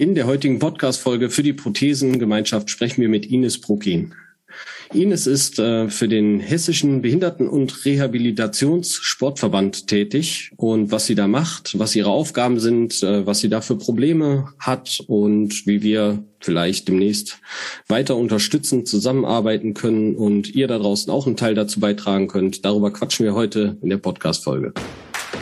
In der heutigen Podcast-Folge für die Prothesengemeinschaft sprechen wir mit Ines Bruckin. Ines ist äh, für den Hessischen Behinderten- und Rehabilitationssportverband tätig und was sie da macht, was ihre Aufgaben sind, äh, was sie da für Probleme hat und wie wir vielleicht demnächst weiter unterstützend zusammenarbeiten können und ihr da draußen auch einen Teil dazu beitragen könnt. Darüber quatschen wir heute in der Podcast-Folge.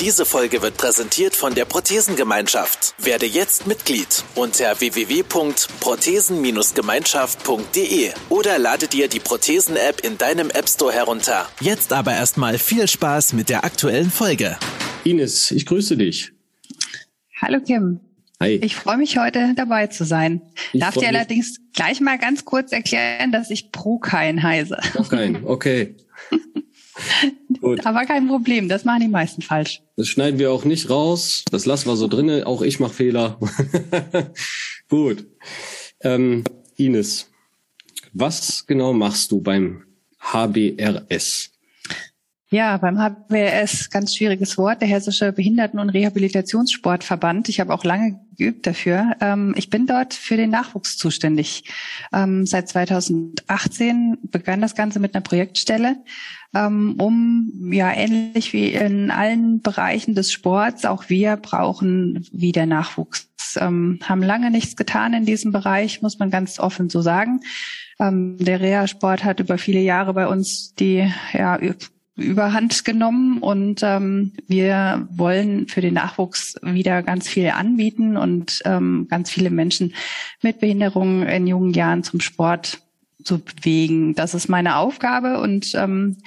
Diese Folge wird präsentiert von der Prothesengemeinschaft. Werde jetzt Mitglied unter www.prothesen-gemeinschaft.de oder lade dir die Prothesen-App in deinem App Store herunter. Jetzt aber erstmal viel Spaß mit der aktuellen Folge. Ines, ich grüße dich. Hallo Kim. Hi. Ich freue mich heute dabei zu sein. Ich Darf dir allerdings gleich mal ganz kurz erklären, dass ich Prokein heiße. Kein, okay. Gut, Aber kein Problem, das machen die meisten falsch. das schneiden wir auch nicht raus. Das lassen wir so drinne. Auch ich mache Fehler. Gut. Ähm, Ines, was genau machst du beim HBRS? Ja, beim HBS, ganz schwieriges Wort, der Hessische Behinderten- und Rehabilitationssportverband. Ich habe auch lange geübt dafür. Ähm, ich bin dort für den Nachwuchs zuständig. Ähm, seit 2018 begann das Ganze mit einer Projektstelle, ähm, um ja ähnlich wie in allen Bereichen des Sports, auch wir brauchen wieder Nachwuchs. Haben lange nichts getan in diesem Bereich, muss man ganz offen so sagen. Der Reha-Sport hat über viele Jahre bei uns die ja, überhand genommen und ähm, wir wollen für den Nachwuchs wieder ganz viel anbieten und ähm, ganz viele Menschen mit Behinderungen in jungen Jahren zum Sport zu bewegen. Das ist meine Aufgabe und ähm,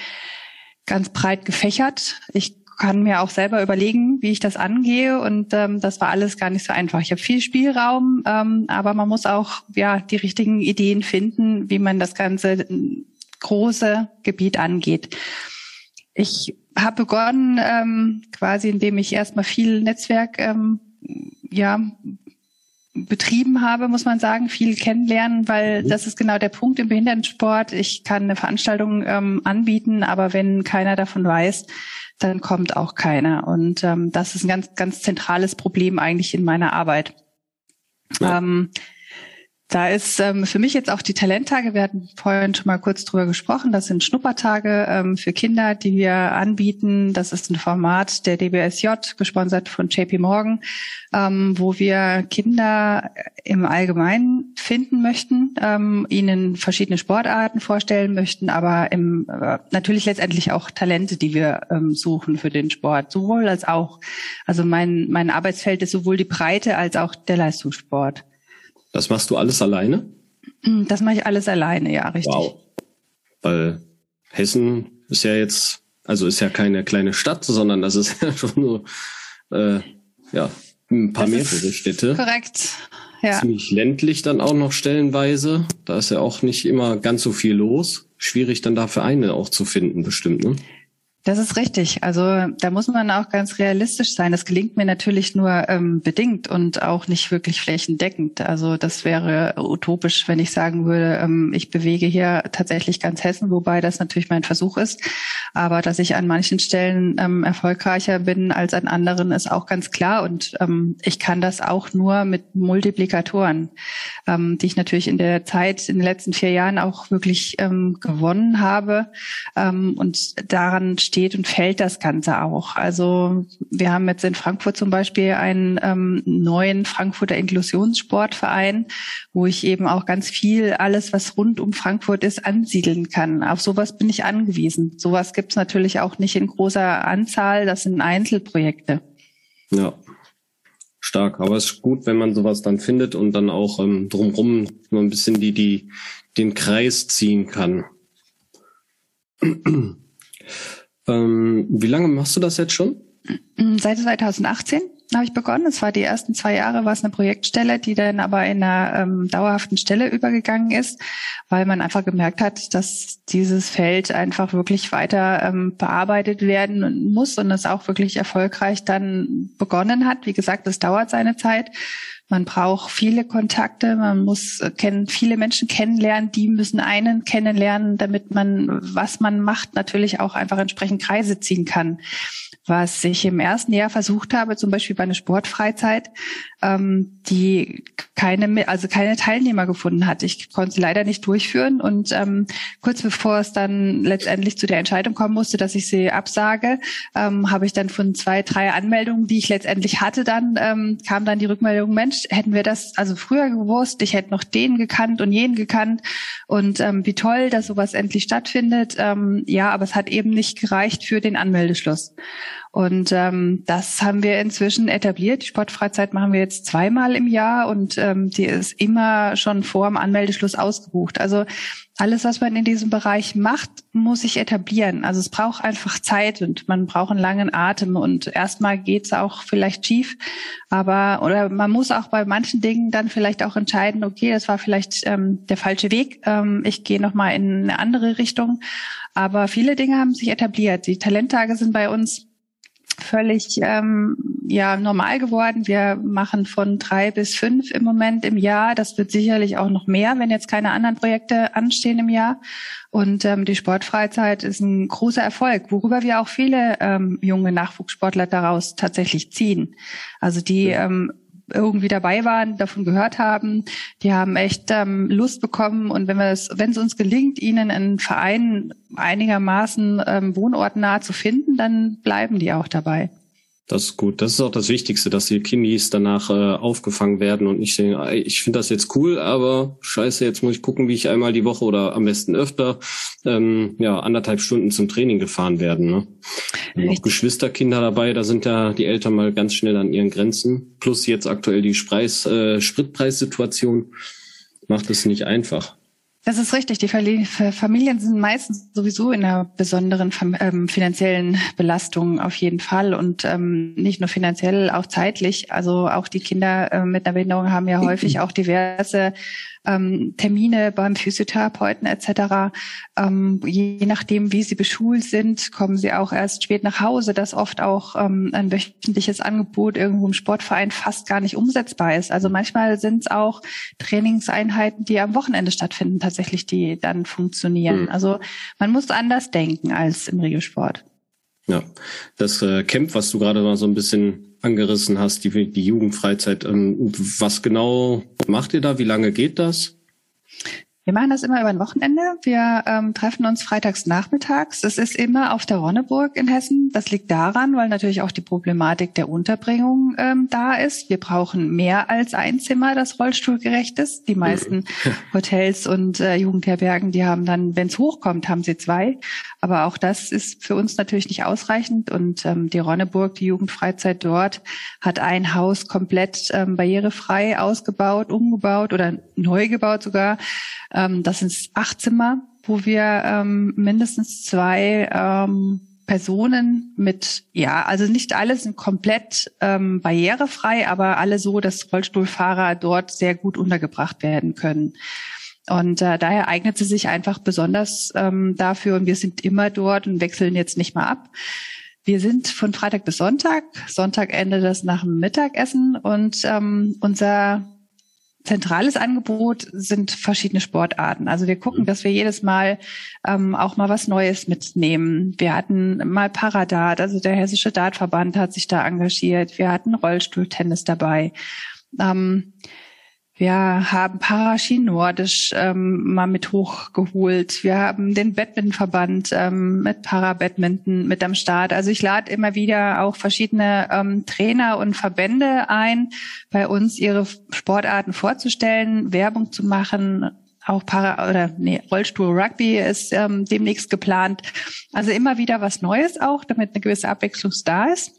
ganz breit gefächert. Ich kann mir auch selber überlegen, wie ich das angehe und ähm, das war alles gar nicht so einfach. Ich habe viel Spielraum, ähm, aber man muss auch ja die richtigen Ideen finden, wie man das ganze große Gebiet angeht. Ich habe begonnen, ähm, quasi indem ich erstmal viel Netzwerk ähm, ja, betrieben habe, muss man sagen, viel kennenlernen, weil Mhm. das ist genau der Punkt im Behindertensport. Ich kann eine Veranstaltung ähm, anbieten, aber wenn keiner davon weiß, dann kommt auch keiner. Und ähm, das ist ein ganz, ganz zentrales Problem eigentlich in meiner Arbeit. Ja. Ähm, da ist ähm, für mich jetzt auch die Talenttage, wir hatten vorhin schon mal kurz drüber gesprochen, das sind Schnuppertage ähm, für Kinder, die wir anbieten. Das ist ein Format der DBSJ, gesponsert von JP Morgan, ähm, wo wir Kinder im Allgemeinen finden möchten, ähm, ihnen verschiedene Sportarten vorstellen möchten, aber im, äh, natürlich letztendlich auch Talente, die wir ähm, suchen für den Sport, sowohl als auch. Also mein, mein Arbeitsfeld ist sowohl die Breite als auch der Leistungssport. Das machst du alles alleine? Das mache ich alles alleine, ja, richtig. Wow. Weil Hessen ist ja jetzt, also ist ja keine kleine Stadt, sondern das ist ja schon so, äh, ja, ein paar Das mehrere Städte. Korrekt. Ja. Ziemlich ländlich dann auch noch stellenweise. Da ist ja auch nicht immer ganz so viel los. Schwierig dann da Vereine auch zu finden, bestimmt, ne? Das ist richtig. Also da muss man auch ganz realistisch sein. Das gelingt mir natürlich nur ähm, bedingt und auch nicht wirklich flächendeckend. Also das wäre utopisch, wenn ich sagen würde, ähm, ich bewege hier tatsächlich ganz Hessen, wobei das natürlich mein Versuch ist. Aber dass ich an manchen Stellen ähm, erfolgreicher bin als an anderen, ist auch ganz klar. Und ähm, ich kann das auch nur mit Multiplikatoren, ähm, die ich natürlich in der Zeit, in den letzten vier Jahren auch wirklich ähm, gewonnen habe. Ähm, und daran steht und fällt das Ganze auch. Also wir haben jetzt in Frankfurt zum Beispiel einen ähm, neuen Frankfurter Inklusionssportverein, wo ich eben auch ganz viel alles, was rund um Frankfurt ist, ansiedeln kann. Auf sowas bin ich angewiesen. Sowas gibt es natürlich auch nicht in großer Anzahl. Das sind Einzelprojekte. Ja. Stark. Aber es ist gut, wenn man sowas dann findet und dann auch ähm, drumrum so ein bisschen die, die, den Kreis ziehen kann. Ähm, wie lange machst du das jetzt schon? Seit 2018 habe ich begonnen. Es war die ersten zwei Jahre war es eine Projektstelle, die dann aber in einer ähm, dauerhaften Stelle übergegangen ist, weil man einfach gemerkt hat, dass dieses Feld einfach wirklich weiter ähm, bearbeitet werden muss und es auch wirklich erfolgreich dann begonnen hat. Wie gesagt, es dauert seine Zeit. Man braucht viele Kontakte, man muss äh, kennen, viele Menschen kennenlernen, die müssen einen kennenlernen, damit man, was man macht, natürlich auch einfach entsprechend Kreise ziehen kann. Was ich im ersten Jahr versucht habe, zum Beispiel bei einer Sportfreizeit, ähm, die keine, also keine Teilnehmer gefunden hat. Ich konnte sie leider nicht durchführen und ähm, kurz bevor es dann letztendlich zu der Entscheidung kommen musste, dass ich sie absage, ähm, habe ich dann von zwei, drei Anmeldungen, die ich letztendlich hatte, dann ähm, kam dann die Rückmeldung, Mensch, hätten wir das also früher gewusst, ich hätte noch den gekannt und jenen gekannt und ähm, wie toll, dass sowas endlich stattfindet. Ähm, ja, aber es hat eben nicht gereicht für den Anmeldeschluss. Und ähm, das haben wir inzwischen etabliert. Die Sportfreizeit machen wir jetzt zweimal im Jahr und ähm, die ist immer schon vor dem Anmeldeschluss ausgebucht. Also alles, was man in diesem Bereich macht, muss sich etablieren. Also es braucht einfach Zeit und man braucht einen langen Atem und erstmal geht's auch vielleicht schief, aber oder man muss auch bei manchen Dingen dann vielleicht auch entscheiden, okay, das war vielleicht ähm, der falsche Weg, ähm, ich gehe noch mal in eine andere Richtung. Aber viele Dinge haben sich etabliert. Die Talenttage sind bei uns völlig ähm, ja normal geworden. Wir machen von drei bis fünf im Moment im Jahr. Das wird sicherlich auch noch mehr, wenn jetzt keine anderen Projekte anstehen im Jahr. Und ähm, die Sportfreizeit ist ein großer Erfolg, worüber wir auch viele ähm, junge Nachwuchssportler daraus tatsächlich ziehen. Also die ähm, irgendwie dabei waren, davon gehört haben. Die haben echt ähm, Lust bekommen und wenn wir es, wenn es uns gelingt, ihnen einen Verein einigermaßen ähm, wohnortnah zu finden, dann bleiben die auch dabei. Das ist gut. Das ist auch das Wichtigste, dass die Kindis danach äh, aufgefangen werden und nicht denken, ich finde das jetzt cool, aber scheiße, jetzt muss ich gucken, wie ich einmal die Woche oder am besten öfter ähm, ja anderthalb Stunden zum Training gefahren werden. Ne? Noch Geschwisterkinder dabei, da sind ja die Eltern mal ganz schnell an ihren Grenzen. Plus jetzt aktuell die Spreis, äh, Spritpreissituation macht es nicht einfach. Das ist richtig. Die Familien sind meistens sowieso in einer besonderen ähm, finanziellen Belastung auf jeden Fall und ähm, nicht nur finanziell, auch zeitlich. Also auch die Kinder äh, mit einer Behinderung haben ja häufig auch diverse ähm, Termine beim Physiotherapeuten etc. Ähm, je nachdem, wie sie beschult sind, kommen sie auch erst spät nach Hause, dass oft auch ähm, ein wöchentliches Angebot irgendwo im Sportverein fast gar nicht umsetzbar ist. Also manchmal sind es auch Trainingseinheiten, die am Wochenende stattfinden, tatsächlich, die dann funktionieren. Mhm. Also man muss anders denken als im Regelsport. Ja, das äh, Camp, was du gerade mal so ein bisschen angerissen hast, die, die Jugendfreizeit. Ähm, was genau macht ihr da? Wie lange geht das? Wir machen das immer über ein Wochenende. Wir ähm, treffen uns freitags nachmittags. Das ist immer auf der Ronneburg in Hessen. Das liegt daran, weil natürlich auch die Problematik der Unterbringung ähm, da ist. Wir brauchen mehr als ein Zimmer, das rollstuhlgerecht ist. Die meisten Hotels und äh, Jugendherbergen, die haben dann, wenn es hochkommt, haben sie zwei. Aber auch das ist für uns natürlich nicht ausreichend. Und ähm, die Ronneburg, die Jugendfreizeit dort, hat ein Haus komplett ähm, barrierefrei ausgebaut, umgebaut oder neu gebaut sogar ähm, das sind acht Zimmer, wo wir ähm, mindestens zwei ähm, Personen mit, ja, also nicht alle sind komplett ähm, barrierefrei, aber alle so, dass Rollstuhlfahrer dort sehr gut untergebracht werden können. Und äh, daher eignet sie sich einfach besonders ähm, dafür und wir sind immer dort und wechseln jetzt nicht mal ab. Wir sind von Freitag bis Sonntag. Sonntag endet das nach dem Mittagessen und ähm, unser zentrales Angebot sind verschiedene Sportarten. Also wir gucken, mhm. dass wir jedes Mal ähm, auch mal was Neues mitnehmen. Wir hatten mal Paradart, also der Hessische Dartverband hat sich da engagiert. Wir hatten Rollstuhltennis dabei. Ähm, wir haben Paraski ähm, mal mit hochgeholt. Wir haben den Badmintonverband ähm, mit Para-Badminton mit am Start. Also ich lade immer wieder auch verschiedene ähm, Trainer und Verbände ein, bei uns ihre Sportarten vorzustellen, Werbung zu machen, auch Para oder nee, Rollstuhl Rugby ist ähm, demnächst geplant. Also immer wieder was Neues auch, damit eine gewisse Abwechslung da ist.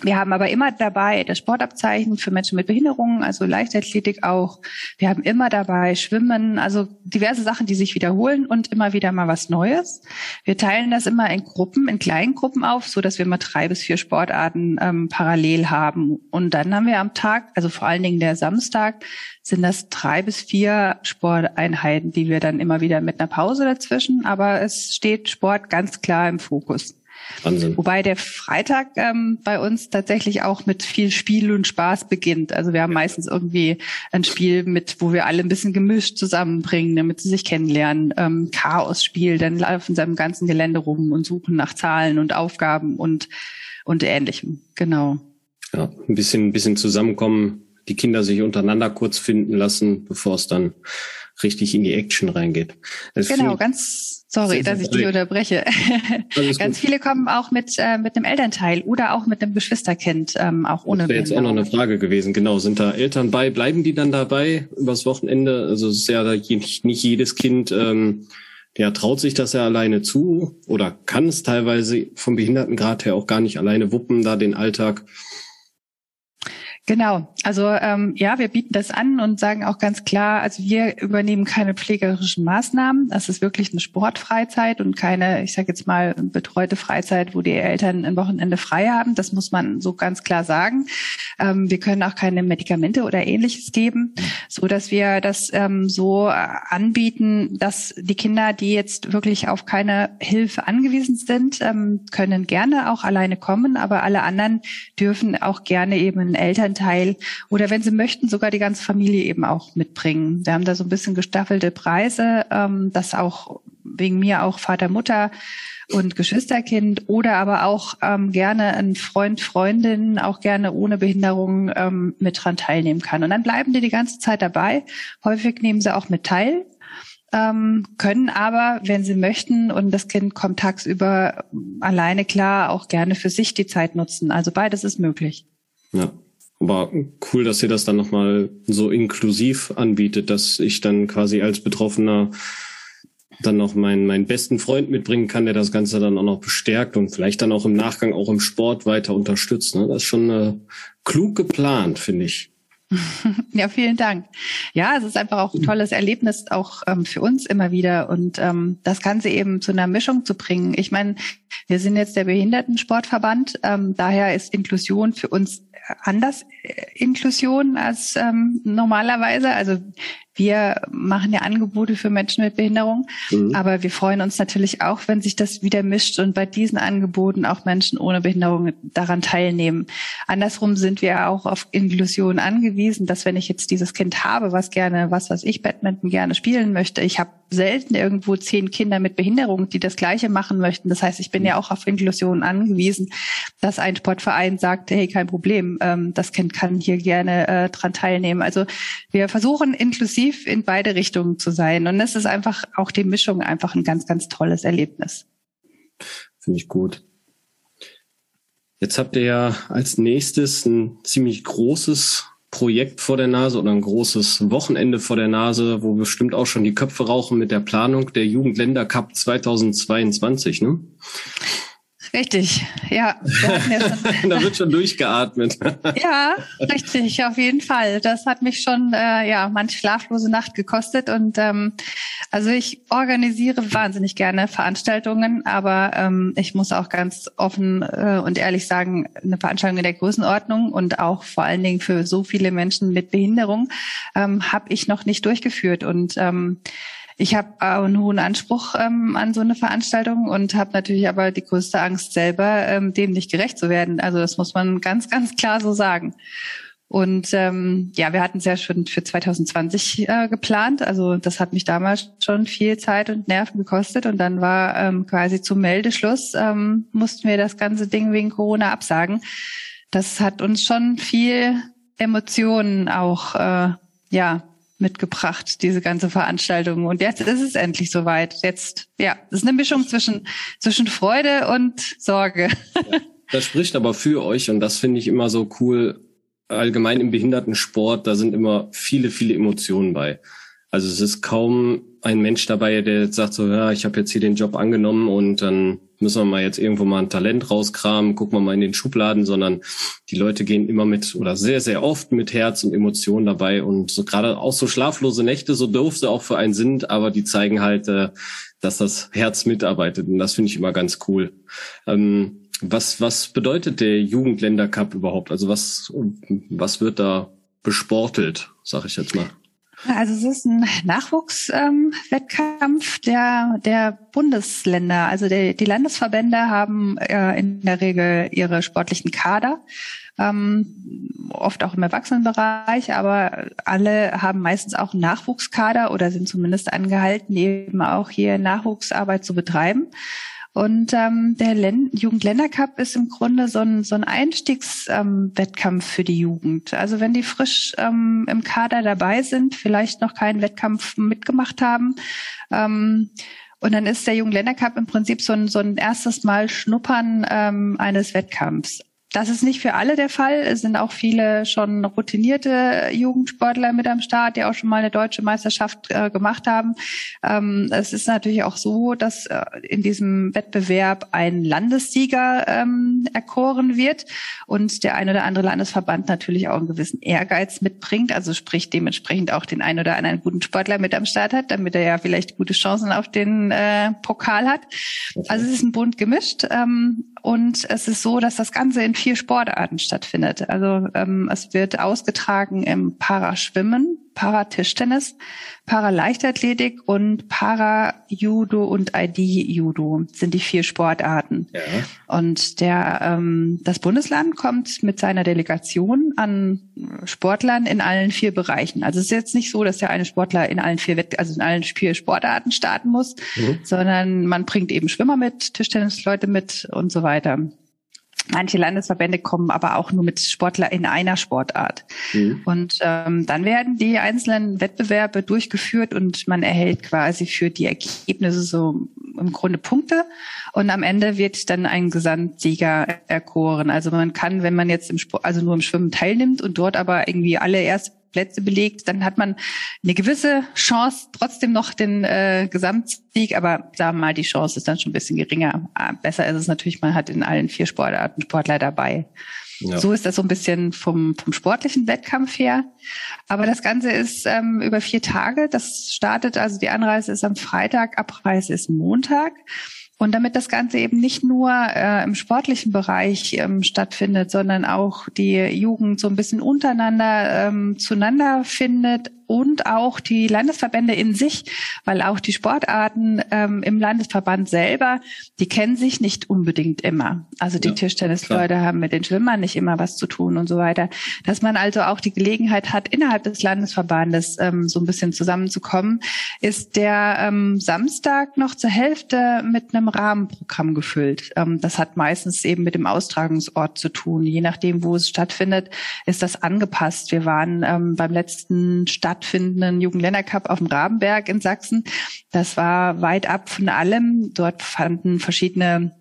Wir haben aber immer dabei das Sportabzeichen für Menschen mit Behinderungen, also Leichtathletik auch. Wir haben immer dabei Schwimmen, also diverse Sachen, die sich wiederholen und immer wieder mal was Neues. Wir teilen das immer in Gruppen, in kleinen Gruppen auf, so dass wir immer drei bis vier Sportarten ähm, parallel haben. Und dann haben wir am Tag, also vor allen Dingen der Samstag, sind das drei bis vier Sporteinheiten, die wir dann immer wieder mit einer Pause dazwischen. Aber es steht Sport ganz klar im Fokus. Wahnsinn. Wobei der Freitag ähm, bei uns tatsächlich auch mit viel Spiel und Spaß beginnt. Also wir haben meistens irgendwie ein Spiel mit, wo wir alle ein bisschen gemischt zusammenbringen, damit sie sich kennenlernen. Ähm, Chaos-Spiel, dann laufen sie am ganzen Gelände rum und suchen nach Zahlen und Aufgaben und und ähnlichem. Genau. Ja, ein bisschen, ein bisschen zusammenkommen, die Kinder sich untereinander kurz finden lassen, bevor es dann richtig in die Action reingeht. Das genau, ganz sorry, dass ich dich unterbreche. ganz viele kommen auch mit äh, mit einem Elternteil oder auch mit einem Geschwisterkind, ähm, auch ohne. Das wäre jetzt auch noch eine Frage gewesen. Genau, sind da Eltern bei? Bleiben die dann dabei übers Wochenende? Also es ist ja nicht, jedes Kind. Ähm, der traut sich das ja alleine zu oder kann es teilweise vom Behindertengrad her auch gar nicht alleine wuppen, da den Alltag Genau, also ähm, ja, wir bieten das an und sagen auch ganz klar, also wir übernehmen keine pflegerischen Maßnahmen. Das ist wirklich eine Sportfreizeit und keine, ich sage jetzt mal, betreute Freizeit, wo die Eltern ein Wochenende frei haben. Das muss man so ganz klar sagen. Ähm, wir können auch keine Medikamente oder ähnliches geben, so dass wir das ähm, so anbieten, dass die Kinder, die jetzt wirklich auf keine Hilfe angewiesen sind, ähm, können gerne auch alleine kommen, aber alle anderen dürfen auch gerne eben Eltern Elternteil oder wenn sie möchten, sogar die ganze Familie eben auch mitbringen. Wir haben da so ein bisschen gestaffelte Preise, ähm, dass auch wegen mir auch Vater, Mutter und Geschwisterkind oder aber auch ähm, gerne ein Freund, Freundin, auch gerne ohne Behinderung ähm, mit dran teilnehmen kann. Und dann bleiben die die ganze Zeit dabei. Häufig nehmen sie auch mit teil, ähm, können aber, wenn sie möchten und das Kind kommt tagsüber alleine klar, auch gerne für sich die Zeit nutzen. Also beides ist möglich. Ja. Aber cool, dass ihr das dann nochmal so inklusiv anbietet, dass ich dann quasi als Betroffener dann noch meinen, meinen besten Freund mitbringen kann, der das Ganze dann auch noch bestärkt und vielleicht dann auch im Nachgang auch im Sport weiter unterstützt. Ne? Das ist schon äh, klug geplant, finde ich. Ja, vielen Dank. Ja, es ist einfach auch ein tolles Erlebnis, auch ähm, für uns immer wieder. Und ähm, das Ganze eben zu einer Mischung zu bringen. Ich meine, wir sind jetzt der Behindertensportverband. Ähm, daher ist Inklusion für uns anders Inklusion als ähm, normalerweise. Also wir machen ja Angebote für Menschen mit Behinderung, mhm. aber wir freuen uns natürlich auch, wenn sich das wieder mischt und bei diesen Angeboten auch Menschen ohne Behinderung daran teilnehmen. Andersrum sind wir auch auf Inklusion angewiesen, dass wenn ich jetzt dieses Kind habe, was gerne, was was ich Badminton gerne spielen möchte, ich habe selten irgendwo zehn Kinder mit Behinderung, die das Gleiche machen möchten. Das heißt, ich bin ja auch auf Inklusion angewiesen, dass ein Sportverein sagt, hey, kein Problem, ähm, das Kind kann hier gerne äh, dran teilnehmen. Also wir versuchen inklusiv in beide Richtungen zu sein. Und es ist einfach auch die Mischung einfach ein ganz, ganz tolles Erlebnis. Finde ich gut. Jetzt habt ihr ja als nächstes ein ziemlich großes Projekt vor der Nase oder ein großes Wochenende vor der Nase, wo bestimmt auch schon die Köpfe rauchen mit der Planung der Jugendländer Cup 2022, ne? Richtig, ja. ja da wird schon durchgeatmet. ja, richtig, auf jeden Fall. Das hat mich schon äh, ja manch schlaflose Nacht gekostet und ähm, also ich organisiere wahnsinnig gerne Veranstaltungen, aber ähm, ich muss auch ganz offen äh, und ehrlich sagen, eine Veranstaltung in der Größenordnung und auch vor allen Dingen für so viele Menschen mit Behinderung ähm, habe ich noch nicht durchgeführt und ähm, ich habe einen hohen Anspruch ähm, an so eine Veranstaltung und habe natürlich aber die größte Angst selber, ähm, dem nicht gerecht zu werden. Also das muss man ganz, ganz klar so sagen. Und ähm, ja, wir hatten es ja schon für 2020 äh, geplant. Also das hat mich damals schon viel Zeit und Nerven gekostet. Und dann war ähm, quasi zum Meldeschluss, ähm, mussten wir das ganze Ding wegen Corona absagen. Das hat uns schon viel Emotionen auch äh, ja mitgebracht, diese ganze Veranstaltung. Und jetzt ist es endlich soweit. Jetzt, ja, es ist eine Mischung zwischen, zwischen Freude und Sorge. Ja, das spricht aber für euch und das finde ich immer so cool. Allgemein im Behindertensport, da sind immer viele, viele Emotionen bei. Also es ist kaum ein Mensch dabei, der jetzt sagt so, ja, ich habe jetzt hier den Job angenommen und dann müssen wir mal jetzt irgendwo mal ein Talent rauskramen, gucken wir mal in den Schubladen, sondern die Leute gehen immer mit oder sehr, sehr oft mit Herz und Emotionen dabei und so gerade auch so schlaflose Nächte, so doof sie auch für einen sind, aber die zeigen halt, äh, dass das Herz mitarbeitet und das finde ich immer ganz cool. Ähm, was, was bedeutet der Jugendländer Cup überhaupt? Also was, was wird da besportelt, sag ich jetzt mal? Also es ist ein Nachwuchswettkampf ähm, der, der Bundesländer. Also der, die Landesverbände haben äh, in der Regel ihre sportlichen Kader, ähm, oft auch im Erwachsenenbereich, aber alle haben meistens auch einen Nachwuchskader oder sind zumindest angehalten, eben auch hier Nachwuchsarbeit zu betreiben. Und ähm, der Jugendländercup ist im Grunde so ein, so ein Einstiegswettkampf ähm, für die Jugend. Also wenn die frisch ähm, im Kader dabei sind, vielleicht noch keinen Wettkampf mitgemacht haben, ähm, und dann ist der Jugendländercup im Prinzip so ein, so ein erstes Mal Schnuppern ähm, eines Wettkampfs. Das ist nicht für alle der Fall. Es sind auch viele schon routinierte Jugendsportler mit am Start, die auch schon mal eine deutsche Meisterschaft äh, gemacht haben. Ähm, es ist natürlich auch so, dass äh, in diesem Wettbewerb ein Landessieger ähm, erkoren wird und der ein oder andere Landesverband natürlich auch einen gewissen Ehrgeiz mitbringt, also sprich dementsprechend auch den ein oder anderen guten Sportler mit am Start hat, damit er ja vielleicht gute Chancen auf den äh, Pokal hat. Also es ist ein bunt gemischt ähm, und es ist so, dass das Ganze in vier Sportarten stattfindet. Also ähm, es wird ausgetragen im Paraschwimmen, Paratischtennis, Paraleichtathletik und Para-Judo und ID-Judo sind die vier Sportarten. Ja. Und der ähm, das Bundesland kommt mit seiner Delegation an Sportlern in allen vier Bereichen. Also es ist jetzt nicht so, dass der eine Sportler in allen vier Wett also in allen vier Sportarten starten muss, mhm. sondern man bringt eben Schwimmer mit, Tischtennisleute mit und so weiter. Manche Landesverbände kommen aber auch nur mit Sportler in einer Sportart. Mhm. Und ähm, dann werden die einzelnen Wettbewerbe durchgeführt und man erhält quasi für die Ergebnisse so im Grunde Punkte. Und am Ende wird dann ein Gesamtsieger erkoren. Also man kann, wenn man jetzt im Sport, also nur im Schwimmen teilnimmt und dort aber irgendwie alle erst Plätze belegt, dann hat man eine gewisse Chance, trotzdem noch den äh, Gesamtsieg, aber sagen wir mal, die Chance ist dann schon ein bisschen geringer. Ah, besser ist es natürlich, man hat in allen vier Sportarten Sportler dabei. Ja. So ist das so ein bisschen vom, vom sportlichen Wettkampf her. Aber das Ganze ist ähm, über vier Tage. Das startet, also die Anreise ist am Freitag, Abreise ist Montag. Und damit das Ganze eben nicht nur äh, im sportlichen Bereich ähm, stattfindet, sondern auch die Jugend so ein bisschen untereinander ähm, zueinander findet und auch die Landesverbände in sich, weil auch die Sportarten ähm, im Landesverband selber, die kennen sich nicht unbedingt immer. Also die ja, Tischtennisleute haben mit den Schwimmern nicht immer was zu tun und so weiter. Dass man also auch die Gelegenheit hat, innerhalb des Landesverbandes ähm, so ein bisschen zusammenzukommen, ist der ähm, Samstag noch zur Hälfte mit einem Rahmenprogramm gefüllt. Ähm, das hat meistens eben mit dem Austragungsort zu tun. Je nachdem, wo es stattfindet, ist das angepasst. Wir waren ähm, beim letzten stattfindenden Jugendländercup auf dem Rabenberg in Sachsen. Das war weit ab von allem. Dort fanden verschiedene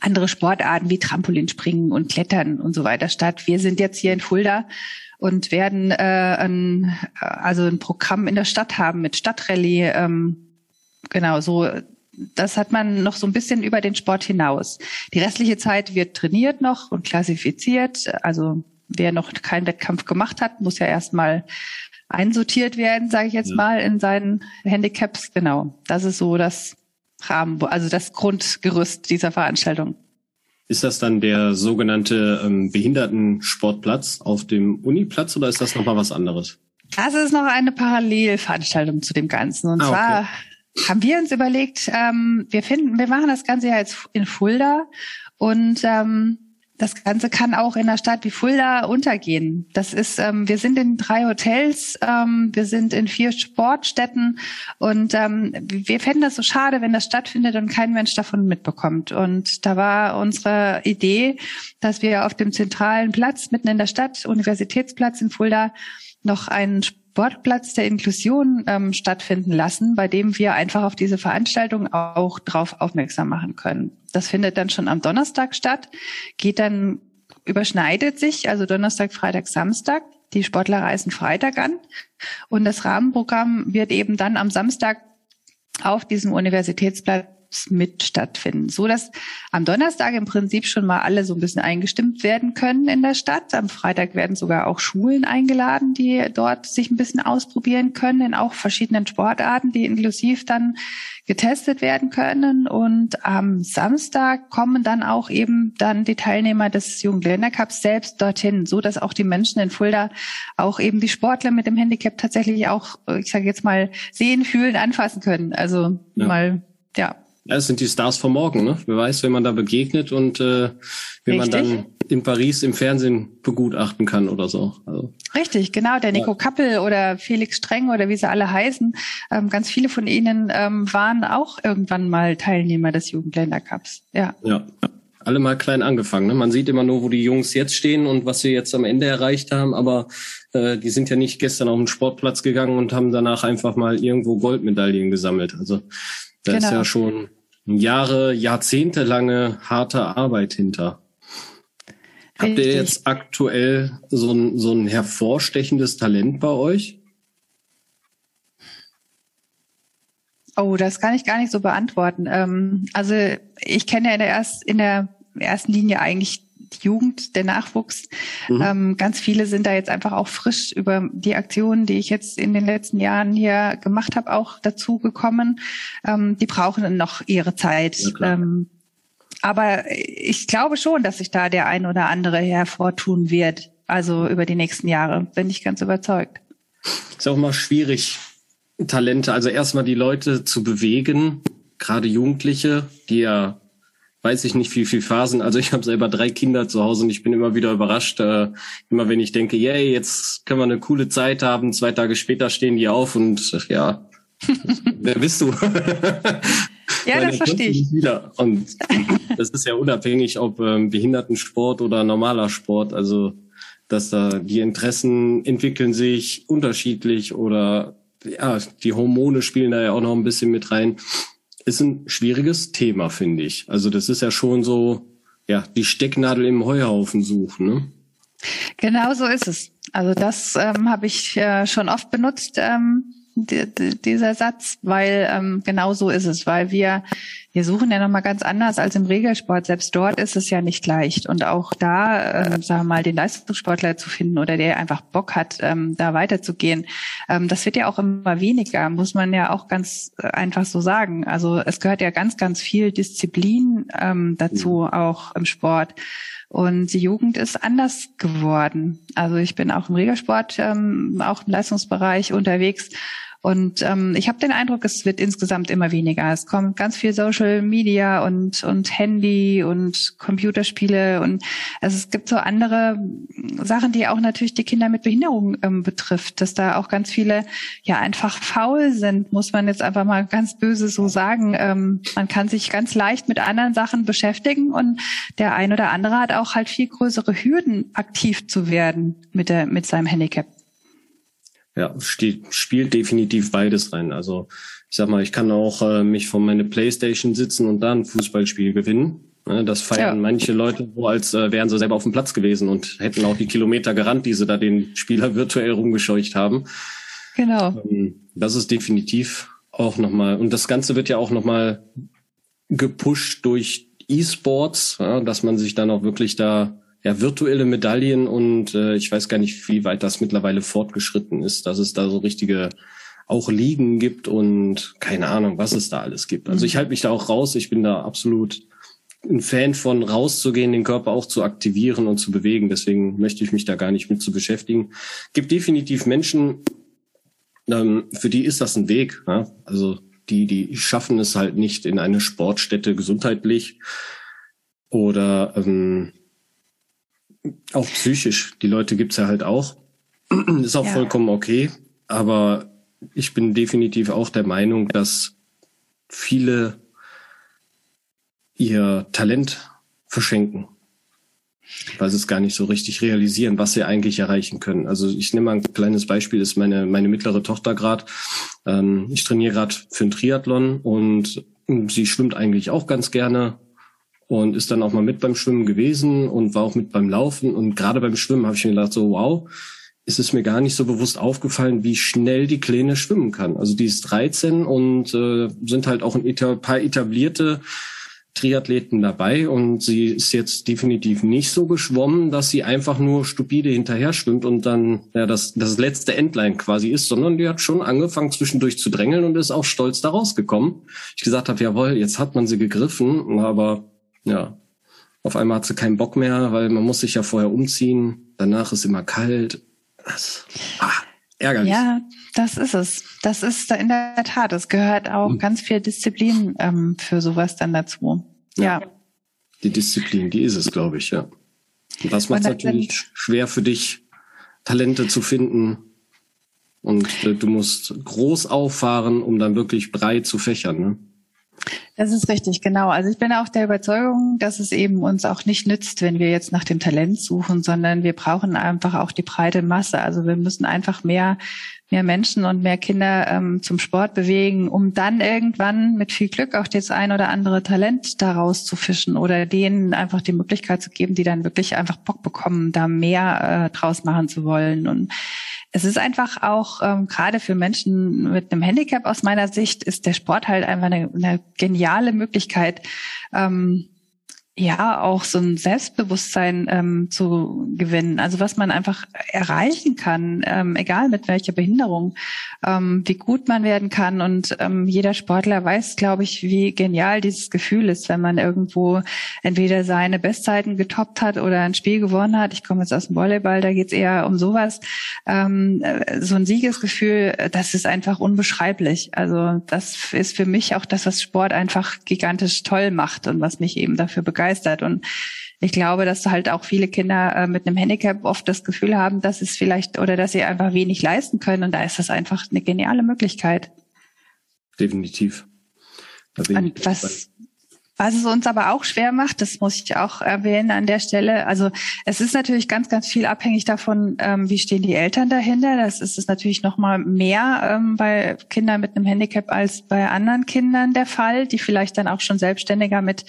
andere Sportarten wie Trampolinspringen und Klettern und so weiter statt. Wir sind jetzt hier in Fulda und werden äh, ein, also ein Programm in der Stadt haben mit Stadtrallye. Ähm, genau, so das hat man noch so ein bisschen über den Sport hinaus. Die restliche Zeit wird trainiert noch und klassifiziert. Also wer noch keinen Wettkampf gemacht hat, muss ja erstmal einsortiert werden, sage ich jetzt mal, in seinen Handicaps. Genau, das ist so das Rahmen, also das Grundgerüst dieser Veranstaltung. Ist das dann der sogenannte ähm, Behindertensportplatz auf dem Uniplatz oder ist das nochmal was anderes? Das ist noch eine Parallelveranstaltung zu dem Ganzen. Und ah, zwar okay haben wir uns überlegt, ähm, wir finden, wir machen das Ganze ja jetzt in Fulda und ähm, das Ganze kann auch in einer Stadt wie Fulda untergehen. Das ist, ähm, wir sind in drei Hotels, ähm, wir sind in vier Sportstätten und ähm, wir fänden das so schade, wenn das stattfindet und kein Mensch davon mitbekommt. Und da war unsere Idee, dass wir auf dem zentralen Platz mitten in der Stadt, Universitätsplatz in Fulda, noch einen Sportplatz der Inklusion ähm, stattfinden lassen, bei dem wir einfach auf diese Veranstaltung auch drauf aufmerksam machen können. Das findet dann schon am Donnerstag statt, geht dann überschneidet sich, also Donnerstag, Freitag, Samstag. Die Sportler reisen Freitag an und das Rahmenprogramm wird eben dann am Samstag auf diesem Universitätsplatz mit stattfinden, so dass am Donnerstag im Prinzip schon mal alle so ein bisschen eingestimmt werden können in der Stadt. Am Freitag werden sogar auch Schulen eingeladen, die dort sich ein bisschen ausprobieren können in auch verschiedenen Sportarten, die inklusiv dann getestet werden können. Und am Samstag kommen dann auch eben dann die Teilnehmer des Jugendländercups selbst dorthin, so dass auch die Menschen in Fulda auch eben die Sportler mit dem Handicap tatsächlich auch, ich sage jetzt mal, sehen, fühlen, anfassen können. Also ja. mal, ja. Ja, es sind die Stars von morgen, ne? Wer weiß, wenn man da begegnet und äh, wenn man dann in Paris im Fernsehen begutachten kann oder so. Also, Richtig, genau. Der Nico ja. Kappel oder Felix Streng oder wie sie alle heißen, ähm, ganz viele von ihnen ähm, waren auch irgendwann mal Teilnehmer des Jugendländercups. Ja. Ja. Alle mal klein angefangen. Ne? Man sieht immer nur, wo die Jungs jetzt stehen und was sie jetzt am Ende erreicht haben, aber äh, die sind ja nicht gestern auf den Sportplatz gegangen und haben danach einfach mal irgendwo Goldmedaillen gesammelt. Also da genau. ist ja schon Jahre, Jahrzehnte lange harte Arbeit hinter. Habt ihr jetzt aktuell so ein, so ein hervorstechendes Talent bei euch? Oh, das kann ich gar nicht so beantworten. Ähm, also ich kenne ja in der, erst, in der ersten Linie eigentlich die Jugend, der Nachwuchs. Mhm. Ähm, ganz viele sind da jetzt einfach auch frisch über die Aktionen, die ich jetzt in den letzten Jahren hier gemacht habe, auch dazu gekommen. Ähm, die brauchen noch ihre Zeit. Ja, ähm, aber ich glaube schon, dass sich da der ein oder andere hervortun wird. Also über die nächsten Jahre, bin ich ganz überzeugt. Ist auch mal schwierig, Talente, also erstmal die Leute zu bewegen, gerade Jugendliche, die ja weiß ich nicht, wie viel Phasen. Also ich habe selber drei Kinder zu Hause und ich bin immer wieder überrascht, äh, immer wenn ich denke, yay, jetzt können wir eine coole Zeit haben. Zwei Tage später stehen die auf und ja, wer bist du? ja, das verstehe ich. Wieder. Und das ist ja unabhängig, ob ähm, Behindertensport oder normaler Sport. Also dass da die Interessen entwickeln sich unterschiedlich oder ja, die Hormone spielen da ja auch noch ein bisschen mit rein ist ein schwieriges Thema, finde ich. Also das ist ja schon so, ja, die Stecknadel im Heuhaufen suchen. Ne? Genau so ist es. Also das ähm, habe ich äh, schon oft benutzt. Ähm dieser Satz, weil ähm, genau so ist es, weil wir wir suchen ja nochmal ganz anders als im Regelsport. Selbst dort ist es ja nicht leicht und auch da, äh, sagen wir mal, den Leistungssportler zu finden oder der einfach Bock hat, ähm, da weiterzugehen, ähm, das wird ja auch immer weniger, muss man ja auch ganz äh, einfach so sagen. Also es gehört ja ganz, ganz viel Disziplin ähm, dazu, mhm. auch im Sport. Und die Jugend ist anders geworden. Also ich bin auch im Regelsport, ähm, auch im Leistungsbereich unterwegs. Und ähm, ich habe den Eindruck, es wird insgesamt immer weniger. Es kommt ganz viel Social Media und und Handy und Computerspiele und also es gibt so andere Sachen, die auch natürlich die Kinder mit Behinderung ähm, betrifft, dass da auch ganz viele ja einfach faul sind, muss man jetzt einfach mal ganz böse so sagen. Ähm, man kann sich ganz leicht mit anderen Sachen beschäftigen und der ein oder andere hat auch halt viel größere Hürden, aktiv zu werden mit der mit seinem Handicap. Ja, steht, spielt definitiv beides rein. Also ich sag mal, ich kann auch äh, mich von meine Playstation sitzen und da ein Fußballspiel gewinnen. Ne, das feiern ja. manche Leute so, als äh, wären sie selber auf dem Platz gewesen und hätten auch die Kilometer gerannt, die sie da den Spieler virtuell rumgescheucht haben. Genau. Ähm, das ist definitiv auch nochmal, und das Ganze wird ja auch nochmal gepusht durch E-Sports, ja, dass man sich dann auch wirklich da ja, virtuelle Medaillen und äh, ich weiß gar nicht, wie weit das mittlerweile fortgeschritten ist, dass es da so richtige auch Ligen gibt und keine Ahnung, was es da alles gibt. Also ich mhm. halte mich da auch raus. Ich bin da absolut ein Fan von rauszugehen, den Körper auch zu aktivieren und zu bewegen. Deswegen möchte ich mich da gar nicht mit zu beschäftigen. Gibt definitiv Menschen, ähm, für die ist das ein Weg. Ja? Also die, die schaffen es halt nicht in eine Sportstätte gesundheitlich oder ähm, auch psychisch. Die Leute gibt's ja halt auch. Ist auch ja. vollkommen okay. Aber ich bin definitiv auch der Meinung, dass viele ihr Talent verschenken, weil sie es gar nicht so richtig realisieren, was sie eigentlich erreichen können. Also ich nehme mal ein kleines Beispiel, ist meine, meine mittlere Tochter gerade. Ähm, ich trainiere gerade für einen Triathlon und sie schwimmt eigentlich auch ganz gerne und ist dann auch mal mit beim Schwimmen gewesen und war auch mit beim Laufen. Und gerade beim Schwimmen habe ich mir gedacht, so wow, ist es mir gar nicht so bewusst aufgefallen, wie schnell die Kleine schwimmen kann. Also die ist 13 und äh, sind halt auch ein paar etablierte Triathleten dabei und sie ist jetzt definitiv nicht so geschwommen, dass sie einfach nur stupide hinterher schwimmt und dann ja das, das letzte Endline quasi ist, sondern die hat schon angefangen zwischendurch zu drängeln und ist auch stolz da rausgekommen. Ich gesagt habe, jawohl, jetzt hat man sie gegriffen, aber ja, auf einmal hat sie keinen Bock mehr, weil man muss sich ja vorher umziehen. Danach ist immer kalt. Ah, ärgerlich. Ja, das ist es. Das ist in der Tat. Es gehört auch mhm. ganz viel Disziplin ähm, für sowas dann dazu. Ja. ja. Die Disziplin, die ist es, glaube ich, ja. Und das macht es natürlich schwer für dich, Talente zu finden. Und äh, du musst groß auffahren, um dann wirklich breit zu fächern. Ne? Das ist richtig, genau. Also ich bin auch der Überzeugung, dass es eben uns auch nicht nützt, wenn wir jetzt nach dem Talent suchen, sondern wir brauchen einfach auch die breite Masse. Also wir müssen einfach mehr, mehr Menschen und mehr Kinder ähm, zum Sport bewegen, um dann irgendwann mit viel Glück auch das ein oder andere Talent daraus zu fischen oder denen einfach die Möglichkeit zu geben, die dann wirklich einfach Bock bekommen, da mehr äh, draus machen zu wollen. Und es ist einfach auch, ähm, gerade für Menschen mit einem Handicap aus meiner Sicht, ist der Sport halt einfach eine, eine geniale Möglichkeit, ähm, ja auch so ein Selbstbewusstsein ähm, zu gewinnen. Also was man einfach erreichen kann, ähm, egal mit welcher Behinderung, ähm, wie gut man werden kann. Und ähm, jeder Sportler weiß, glaube ich, wie genial dieses Gefühl ist, wenn man irgendwo entweder seine Bestzeiten getoppt hat oder ein Spiel gewonnen hat. Ich komme jetzt aus dem Volleyball, da geht es eher um sowas. Ähm, äh, so ein Siegesgefühl, das ist einfach unbeschreiblich. Also das ist für mich auch das, was Sport einfach gigantisch toll macht und was mich eben dafür begeistert begeistert. Und ich glaube, dass halt auch viele Kinder äh, mit einem Handicap oft das Gefühl haben, dass es vielleicht oder dass sie einfach wenig leisten können. Und da ist das einfach eine geniale Möglichkeit. Definitiv. Und was, was es uns aber auch schwer macht, das muss ich auch erwähnen an der Stelle. Also es ist natürlich ganz, ganz viel abhängig davon, ähm, wie stehen die Eltern dahinter. Das ist es natürlich noch mal mehr ähm, bei Kindern mit einem Handicap als bei anderen Kindern der Fall, die vielleicht dann auch schon selbstständiger mit